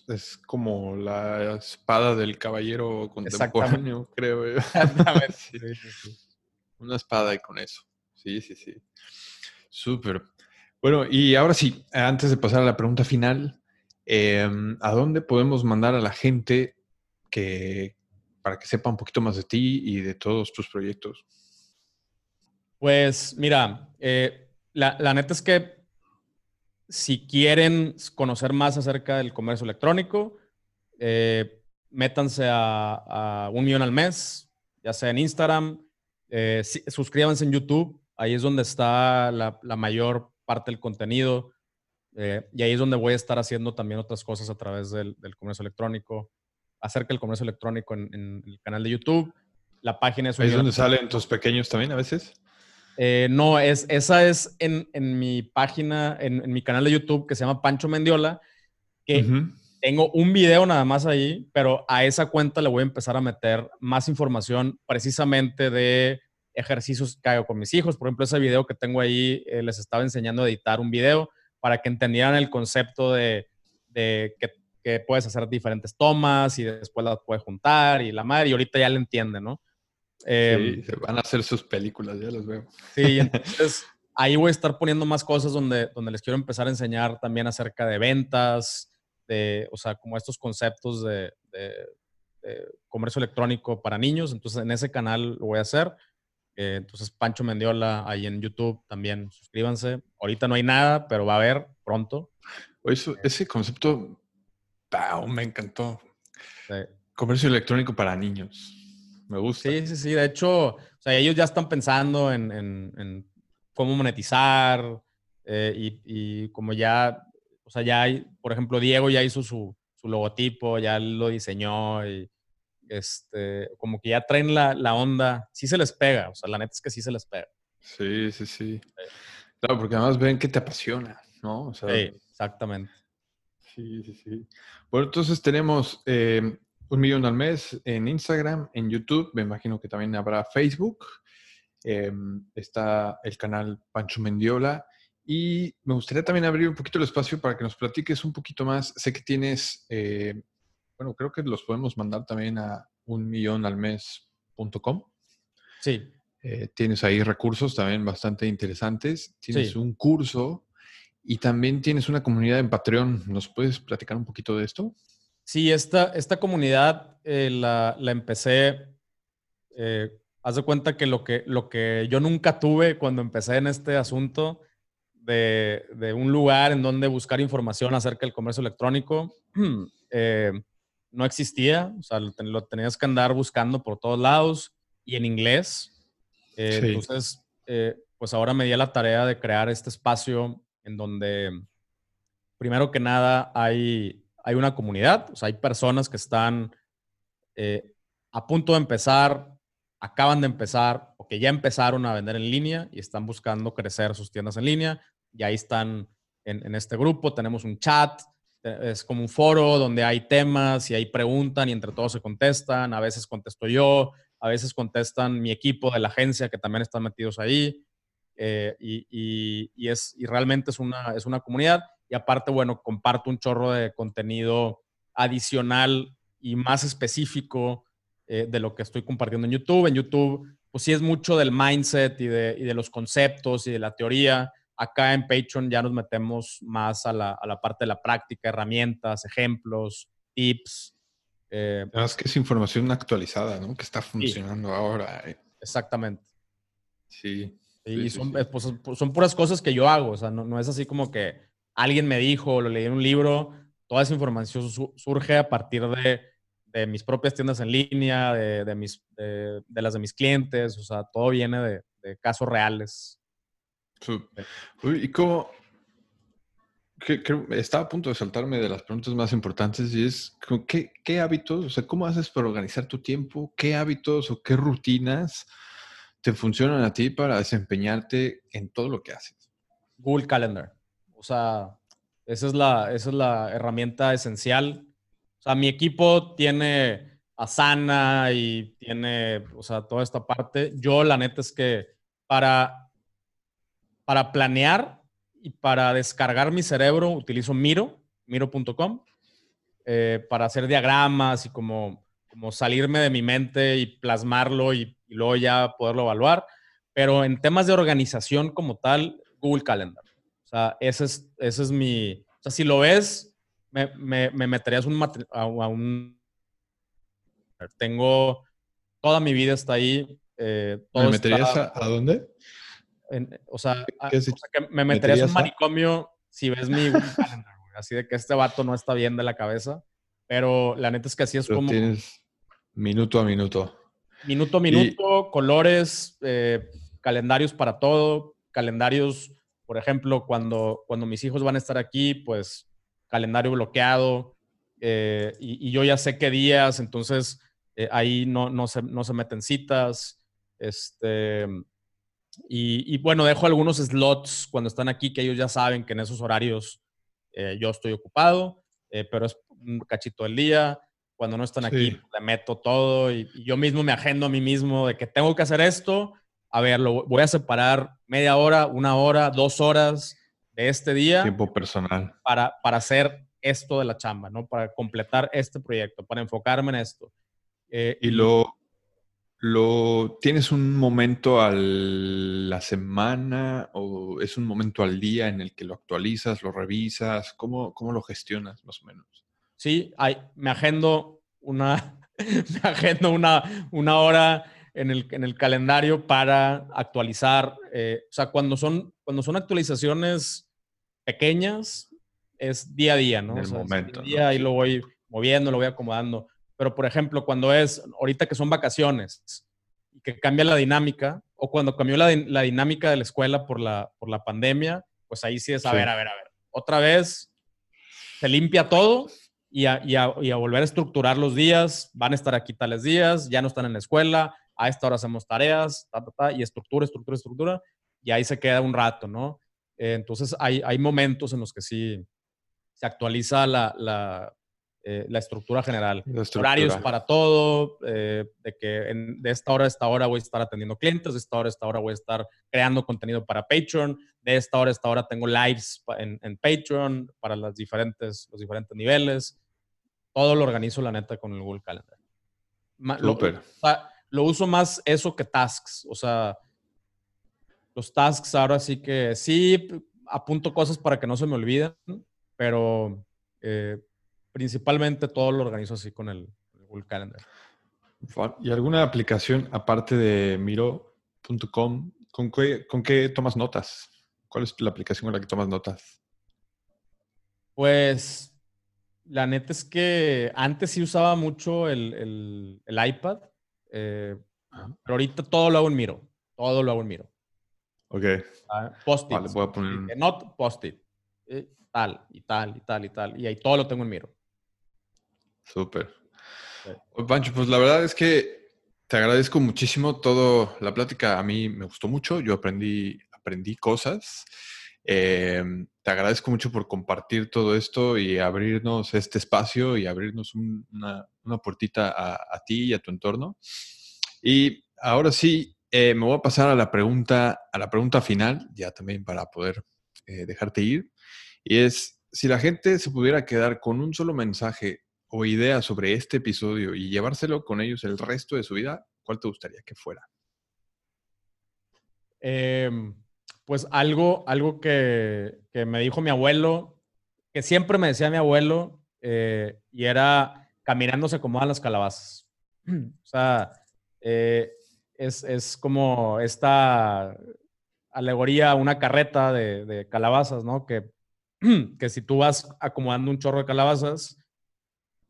Es como la espada del caballero contemporáneo, creo. *laughs* Exactamente. *laughs* Una espada y con eso. Sí, sí, sí. Súper. Bueno, y ahora sí, antes de pasar a la pregunta final, em, ¿a dónde podemos mandar a la gente que, para que sepa un poquito más de ti y de todos tus proyectos? Pues mira, eh, la, la, neta es que si quieren conocer más acerca del comercio electrónico, eh, métanse a, un millón al mes, ya sea en Instagram, eh, suscríbanse en YouTube, ahí es donde está la, mayor parte del contenido eh, y ahí es donde voy a estar haciendo también otras cosas a través del, comercio electrónico, acerca del comercio electrónico en, el canal de YouTube. La página es... ¿Ahí es donde salen tus pequeños también a veces? Eh, no, es, esa es en, mi página, en, mi canal de YouTube que se llama Pancho Mendiola, que tengo un video nada más ahí, pero a esa cuenta le voy a empezar a meter más información precisamente de ejercicios que hago con mis hijos. Por ejemplo, ese video que tengo ahí, eh, les estaba enseñando a editar un video para que entendieran el concepto de, que, que, puedes hacer diferentes tomas y después las puedes juntar y la madre, y ahorita ya le entienden, ¿no? Em, se van a hacer sus películas, ya los veo. Sí, entonces ahí voy a estar poniendo más cosas donde, donde les quiero empezar a enseñar también acerca de ventas, de, o sea, como estos conceptos de, comercio electrónico para niños. Entonces en ese canal lo voy a hacer. Eh, entonces Pancho Mendiola ahí en YouTube también, suscríbanse. Ahorita no hay nada, pero va a haber pronto. Eh. ese concepto, me encantó. Comercio electrónico para niños. Me gusta. Sí, sí, sí. De hecho, o sea, ellos ya están pensando en, cómo monetizar eh, y, como ya, o sea, ya hay, por ejemplo, Diego ya hizo su, logotipo, ya lo diseñó y este, como que ya traen la, onda. Sí se les pega, o sea, la neta es que sí se les pega. Sí, sí, sí. Claro, porque además ven que te apasiona, ¿no? sí, exactamente. Sí, sí, sí. Bueno, entonces tenemos eh, un millón al mes en Instagram, en YouTube, me imagino que también habrá Facebook. Em, está el canal Pancho Mendiola. Y me gustaría también abrir un poquito el espacio para que nos platiques un poquito más. Sé que tienes, eh, bueno, creo que los podemos mandar también a unmillonalmes.com. Sí. Eh, tienes ahí recursos también bastante interesantes. Tienes un curso y también tienes una comunidad en Patreon. ¿Nos puedes platicar un poquito de esto? Sí, esta, esta comunidad eh, la, empecé, eh, haz de cuenta que lo, que lo que yo nunca tuve cuando empecé en este asunto de, un lugar en donde buscar información acerca del comercio electrónico, *clears throat* eh, no existía, o sea, lo, tenías que andar buscando por todos lados y en inglés. Entonces, pues ahora me di a la tarea de crear este espacio en donde, primero que nada, hay hay una comunidad, o sea, hay personas que están eh, a punto de empezar, acaban de empezar o que ya empezaron a vender en línea y están buscando crecer sus tiendas en línea y ahí están en, este grupo. Tenemos un chat, eh, es como un foro donde hay temas y ahí preguntan y entre todos se contestan. A veces contesto yo, a veces contestan mi equipo de la agencia que también están metidos ahí. Eh, y, es, y realmente es una, es una comunidad y aparte, bueno, comparto un chorro de contenido adicional y más específico eh, de lo que estoy compartiendo en YouTube. En YouTube, pues sí es mucho del mindset y de, y de, los conceptos y de la teoría. Acá en Patreon ya nos metemos más a la, a la parte de la práctica, herramientas, ejemplos, tips. Eh, es que es información actualizada, ¿no? Que está funcionando ahora. Eh. Exactamente. Sí. Y son, pues, son, puras cosas que yo hago, o sea, no, no es así como que alguien me dijo, lo leí en un libro, toda esa información surge a partir de, mis propias tiendas en línea, de, mis, de, las de mis clientes, o sea, todo viene de, casos reales. ¿Y cómo? estaba a punto de saltarme de las preguntas más importantes y es, ¿qué, ¿qué hábitos, o sea, cómo haces para organizar tu tiempo? ¿Qué hábitos o qué rutinas te funcionan a ti para desempeñarte en todo lo que haces? Google Calendar. O sea, Esa es la, esa es la herramienta esencial. O sea, mi equipo tiene Asana y tiene, o sea, toda esta parte. Yo, la neta es que para, para planear y para descargar mi cerebro utilizo Miro, miro.com, eh, para hacer diagramas y como, como salirme de mi mente y plasmarlo y, luego ya poderlo evaluar. Pero en temas de organización como tal, Google Calendar. O sea, ese es, ese es mi... O sea, si lo ves, me, me, me meterías un, a, un... Tengo... Toda mi vida está ahí. Eh, ¿Me meterías a, dónde? O, sea, que me meterías en un manicomio si ves mi *laughs* Calendar, Así de que este vato no está bien de la cabeza. Pero la neta es que así es como... Tienes minuto a minuto. Minuto a minuto, colores, eh, calendarios para todo, calendarios, por ejemplo, cuando, cuando mis hijos van a estar aquí, pues calendario bloqueado eh, y, yo ya sé qué días, entonces eh, ahí no, no, se, no se meten citas. Este, y, bueno, dejo algunos slots cuando están aquí que ellos ya saben que en esos horarios yo estoy ocupado, pero es un cachito del día. Cuando no están aquí, le meto todo y, yo mismo me agendo a mí mismo de que tengo que hacer esto. A ver, lo voy a separar media hora, una hora, dos horas de este día. Tiempo personal. Para, para hacer esto de la chamba, ¿no? Para completar este proyecto, para enfocarme en esto. Eh, y, lo, lo, ¿Tienes un momento a la semana o es un momento al día en el que lo actualizas, lo revisas? ¿Cómo, cómo lo gestionas más o menos? Sí, hay, me agendo una, *laughs* me agendo una, una hora en el, en el, calendario para actualizar. Eh, o sea, cuando son, cuando son actualizaciones pequeñas, es día a día, ¿no? En el momento. Día y lo voy moviendo, lo voy acomodando. Pero, por ejemplo, cuando es, ahorita que son vacaciones, y que cambia la dinámica, o cuando cambió la, la, dinámica de la escuela por la, por la pandemia, pues ahí sí es, a ver, a ver, a ver. Otra vez se limpia todo y a, volver a estructurar los días. Van a estar aquí tales días, ya no están en la escuela, a esta hora hacemos tareas, y estructura, estructura, estructura, y ahí se queda un rato, ¿no? Eh, entonces hay, hay momentos en los que sí se actualiza la, la, eh, estructura general. Horarios para todo, eh, de que de esta hora a esta hora voy a estar atendiendo clientes, de esta hora a esta hora voy a estar creando contenido para Patreon, de esta hora a esta hora tengo lives en, en Patreon para las diferentes, los diferentes niveles todo lo organizo, la neta, con el Google Calendar. Súper. Lo, uso más eso que tasks. O sea, los tasks ahora sí que sí apunto cosas para que no se me olviden, pero eh, principalmente todo lo organizo así con el, Google Calendar. ¿Y alguna aplicación aparte de Miro.com? ¿Con qué, ¿Con qué tomas notas? ¿Cuál es la aplicación con la que tomas notas? Pues la neta es que antes sí usaba mucho el, iPad, eh, pero ahorita todo lo hago en Miro. Todo lo hago en Miro. Ok. Ah, post-it. Vale, voy a poner... Not post-it. Eh, tal, y tal, y tal, y tal. Y ahí todo lo tengo en Miro. Súper. Pancho, pues la verdad es que te agradezco muchísimo todo la plática. A mí me gustó mucho. Yo aprendí, aprendí cosas. Em, te agradezco mucho por compartir todo esto y abrirnos este espacio y abrirnos una, una, puertita a, ti y a tu entorno. Y ahora sí, eh, me voy a pasar a la pregunta, a la pregunta final, ya también para poder eh, dejarte ir. Y es, si la gente se pudiera quedar con un solo mensaje o idea sobre este episodio y llevárselo con ellos el resto de su vida, ¿cuál te gustaría que fuera? Eh, pues algo, algo que, me dijo mi abuelo, que siempre me decía mi abuelo, eh, y era caminando se acomodan las calabazas. *clears throat* o sea, eh, es, como esta alegoría, una carreta de, calabazas, ¿no? Que, *clears throat* que si tú vas acomodando un chorro de calabazas,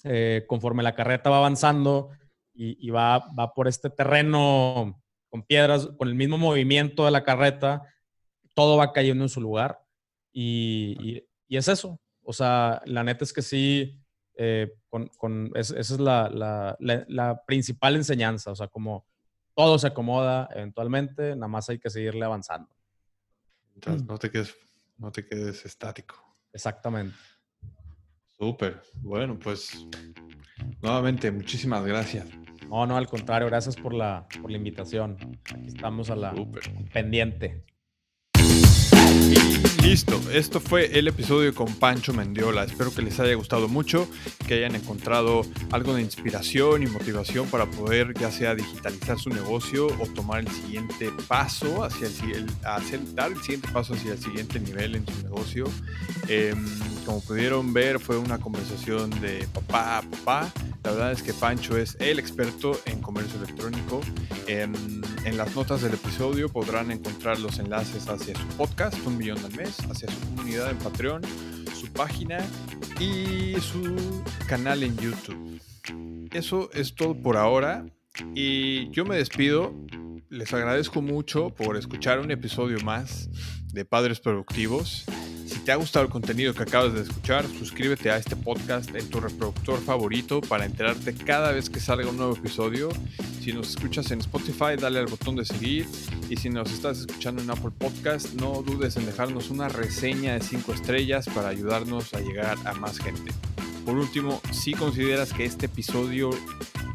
eh, conforme la carreta va avanzando y, va, va por este terreno con piedras, con el mismo movimiento de la carreta, todo va cayendo en su lugar y, es eso. O sea, la neta es que sí, eh, con, esa es la, principal enseñanza. O sea, como todo se acomoda eventualmente, nada más hay que seguirle avanzando. Entonces, no te quedes, no te quedes estático. Exactamente. Súper. Bueno, pues nuevamente, muchísimas gracias. No, no, al contrario, gracias por la, por la invitación. Aquí estamos a la pendiente. Listo, esto fue el episodio con Pancho Mendiola. Espero que les haya gustado mucho, que hayan encontrado algo de inspiración y motivación para poder ya sea digitalizar su negocio o tomar el siguiente paso hacia el, dar el siguiente paso hacia el siguiente nivel en su negocio. Em, como pudieron ver, fue una conversación de papá a papá. La verdad es que Pancho es el experto en comercio electrónico. En, en las notas del episodio podrán encontrar los enlaces hacia su podcast, Un Millón al Mes, hacia su comunidad en Patreon, su página y su canal en YouTube. Eso es todo por ahora y yo me despido. Les agradezco mucho por escuchar un episodio más de Padres Productivos. Te ha gustado el contenido que acabas de escuchar, suscríbete a este podcast en tu reproductor favorito para enterarte cada vez que salga un nuevo episodio. Si nos escuchas en Spotify, dale al botón de seguir. Y si nos estás escuchando en Apple Podcast, no dudes en dejarnos una reseña de 5 estrellas para ayudarnos a llegar a más gente. Por último, si consideras que este episodio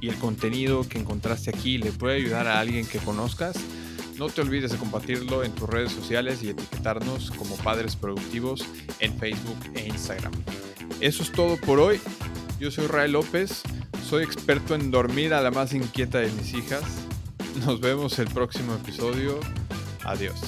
y el contenido que encontraste aquí le puede ayudar a alguien que conozcas, no te olvides de compartirlo en tus redes sociales y etiquetarnos como Padres Productivos en Facebook e Instagram. Eso es todo por hoy. Yo soy Ray López, soy experto en dormir a la más inquieta de mis hijas. Nos vemos el próximo episodio. Adiós.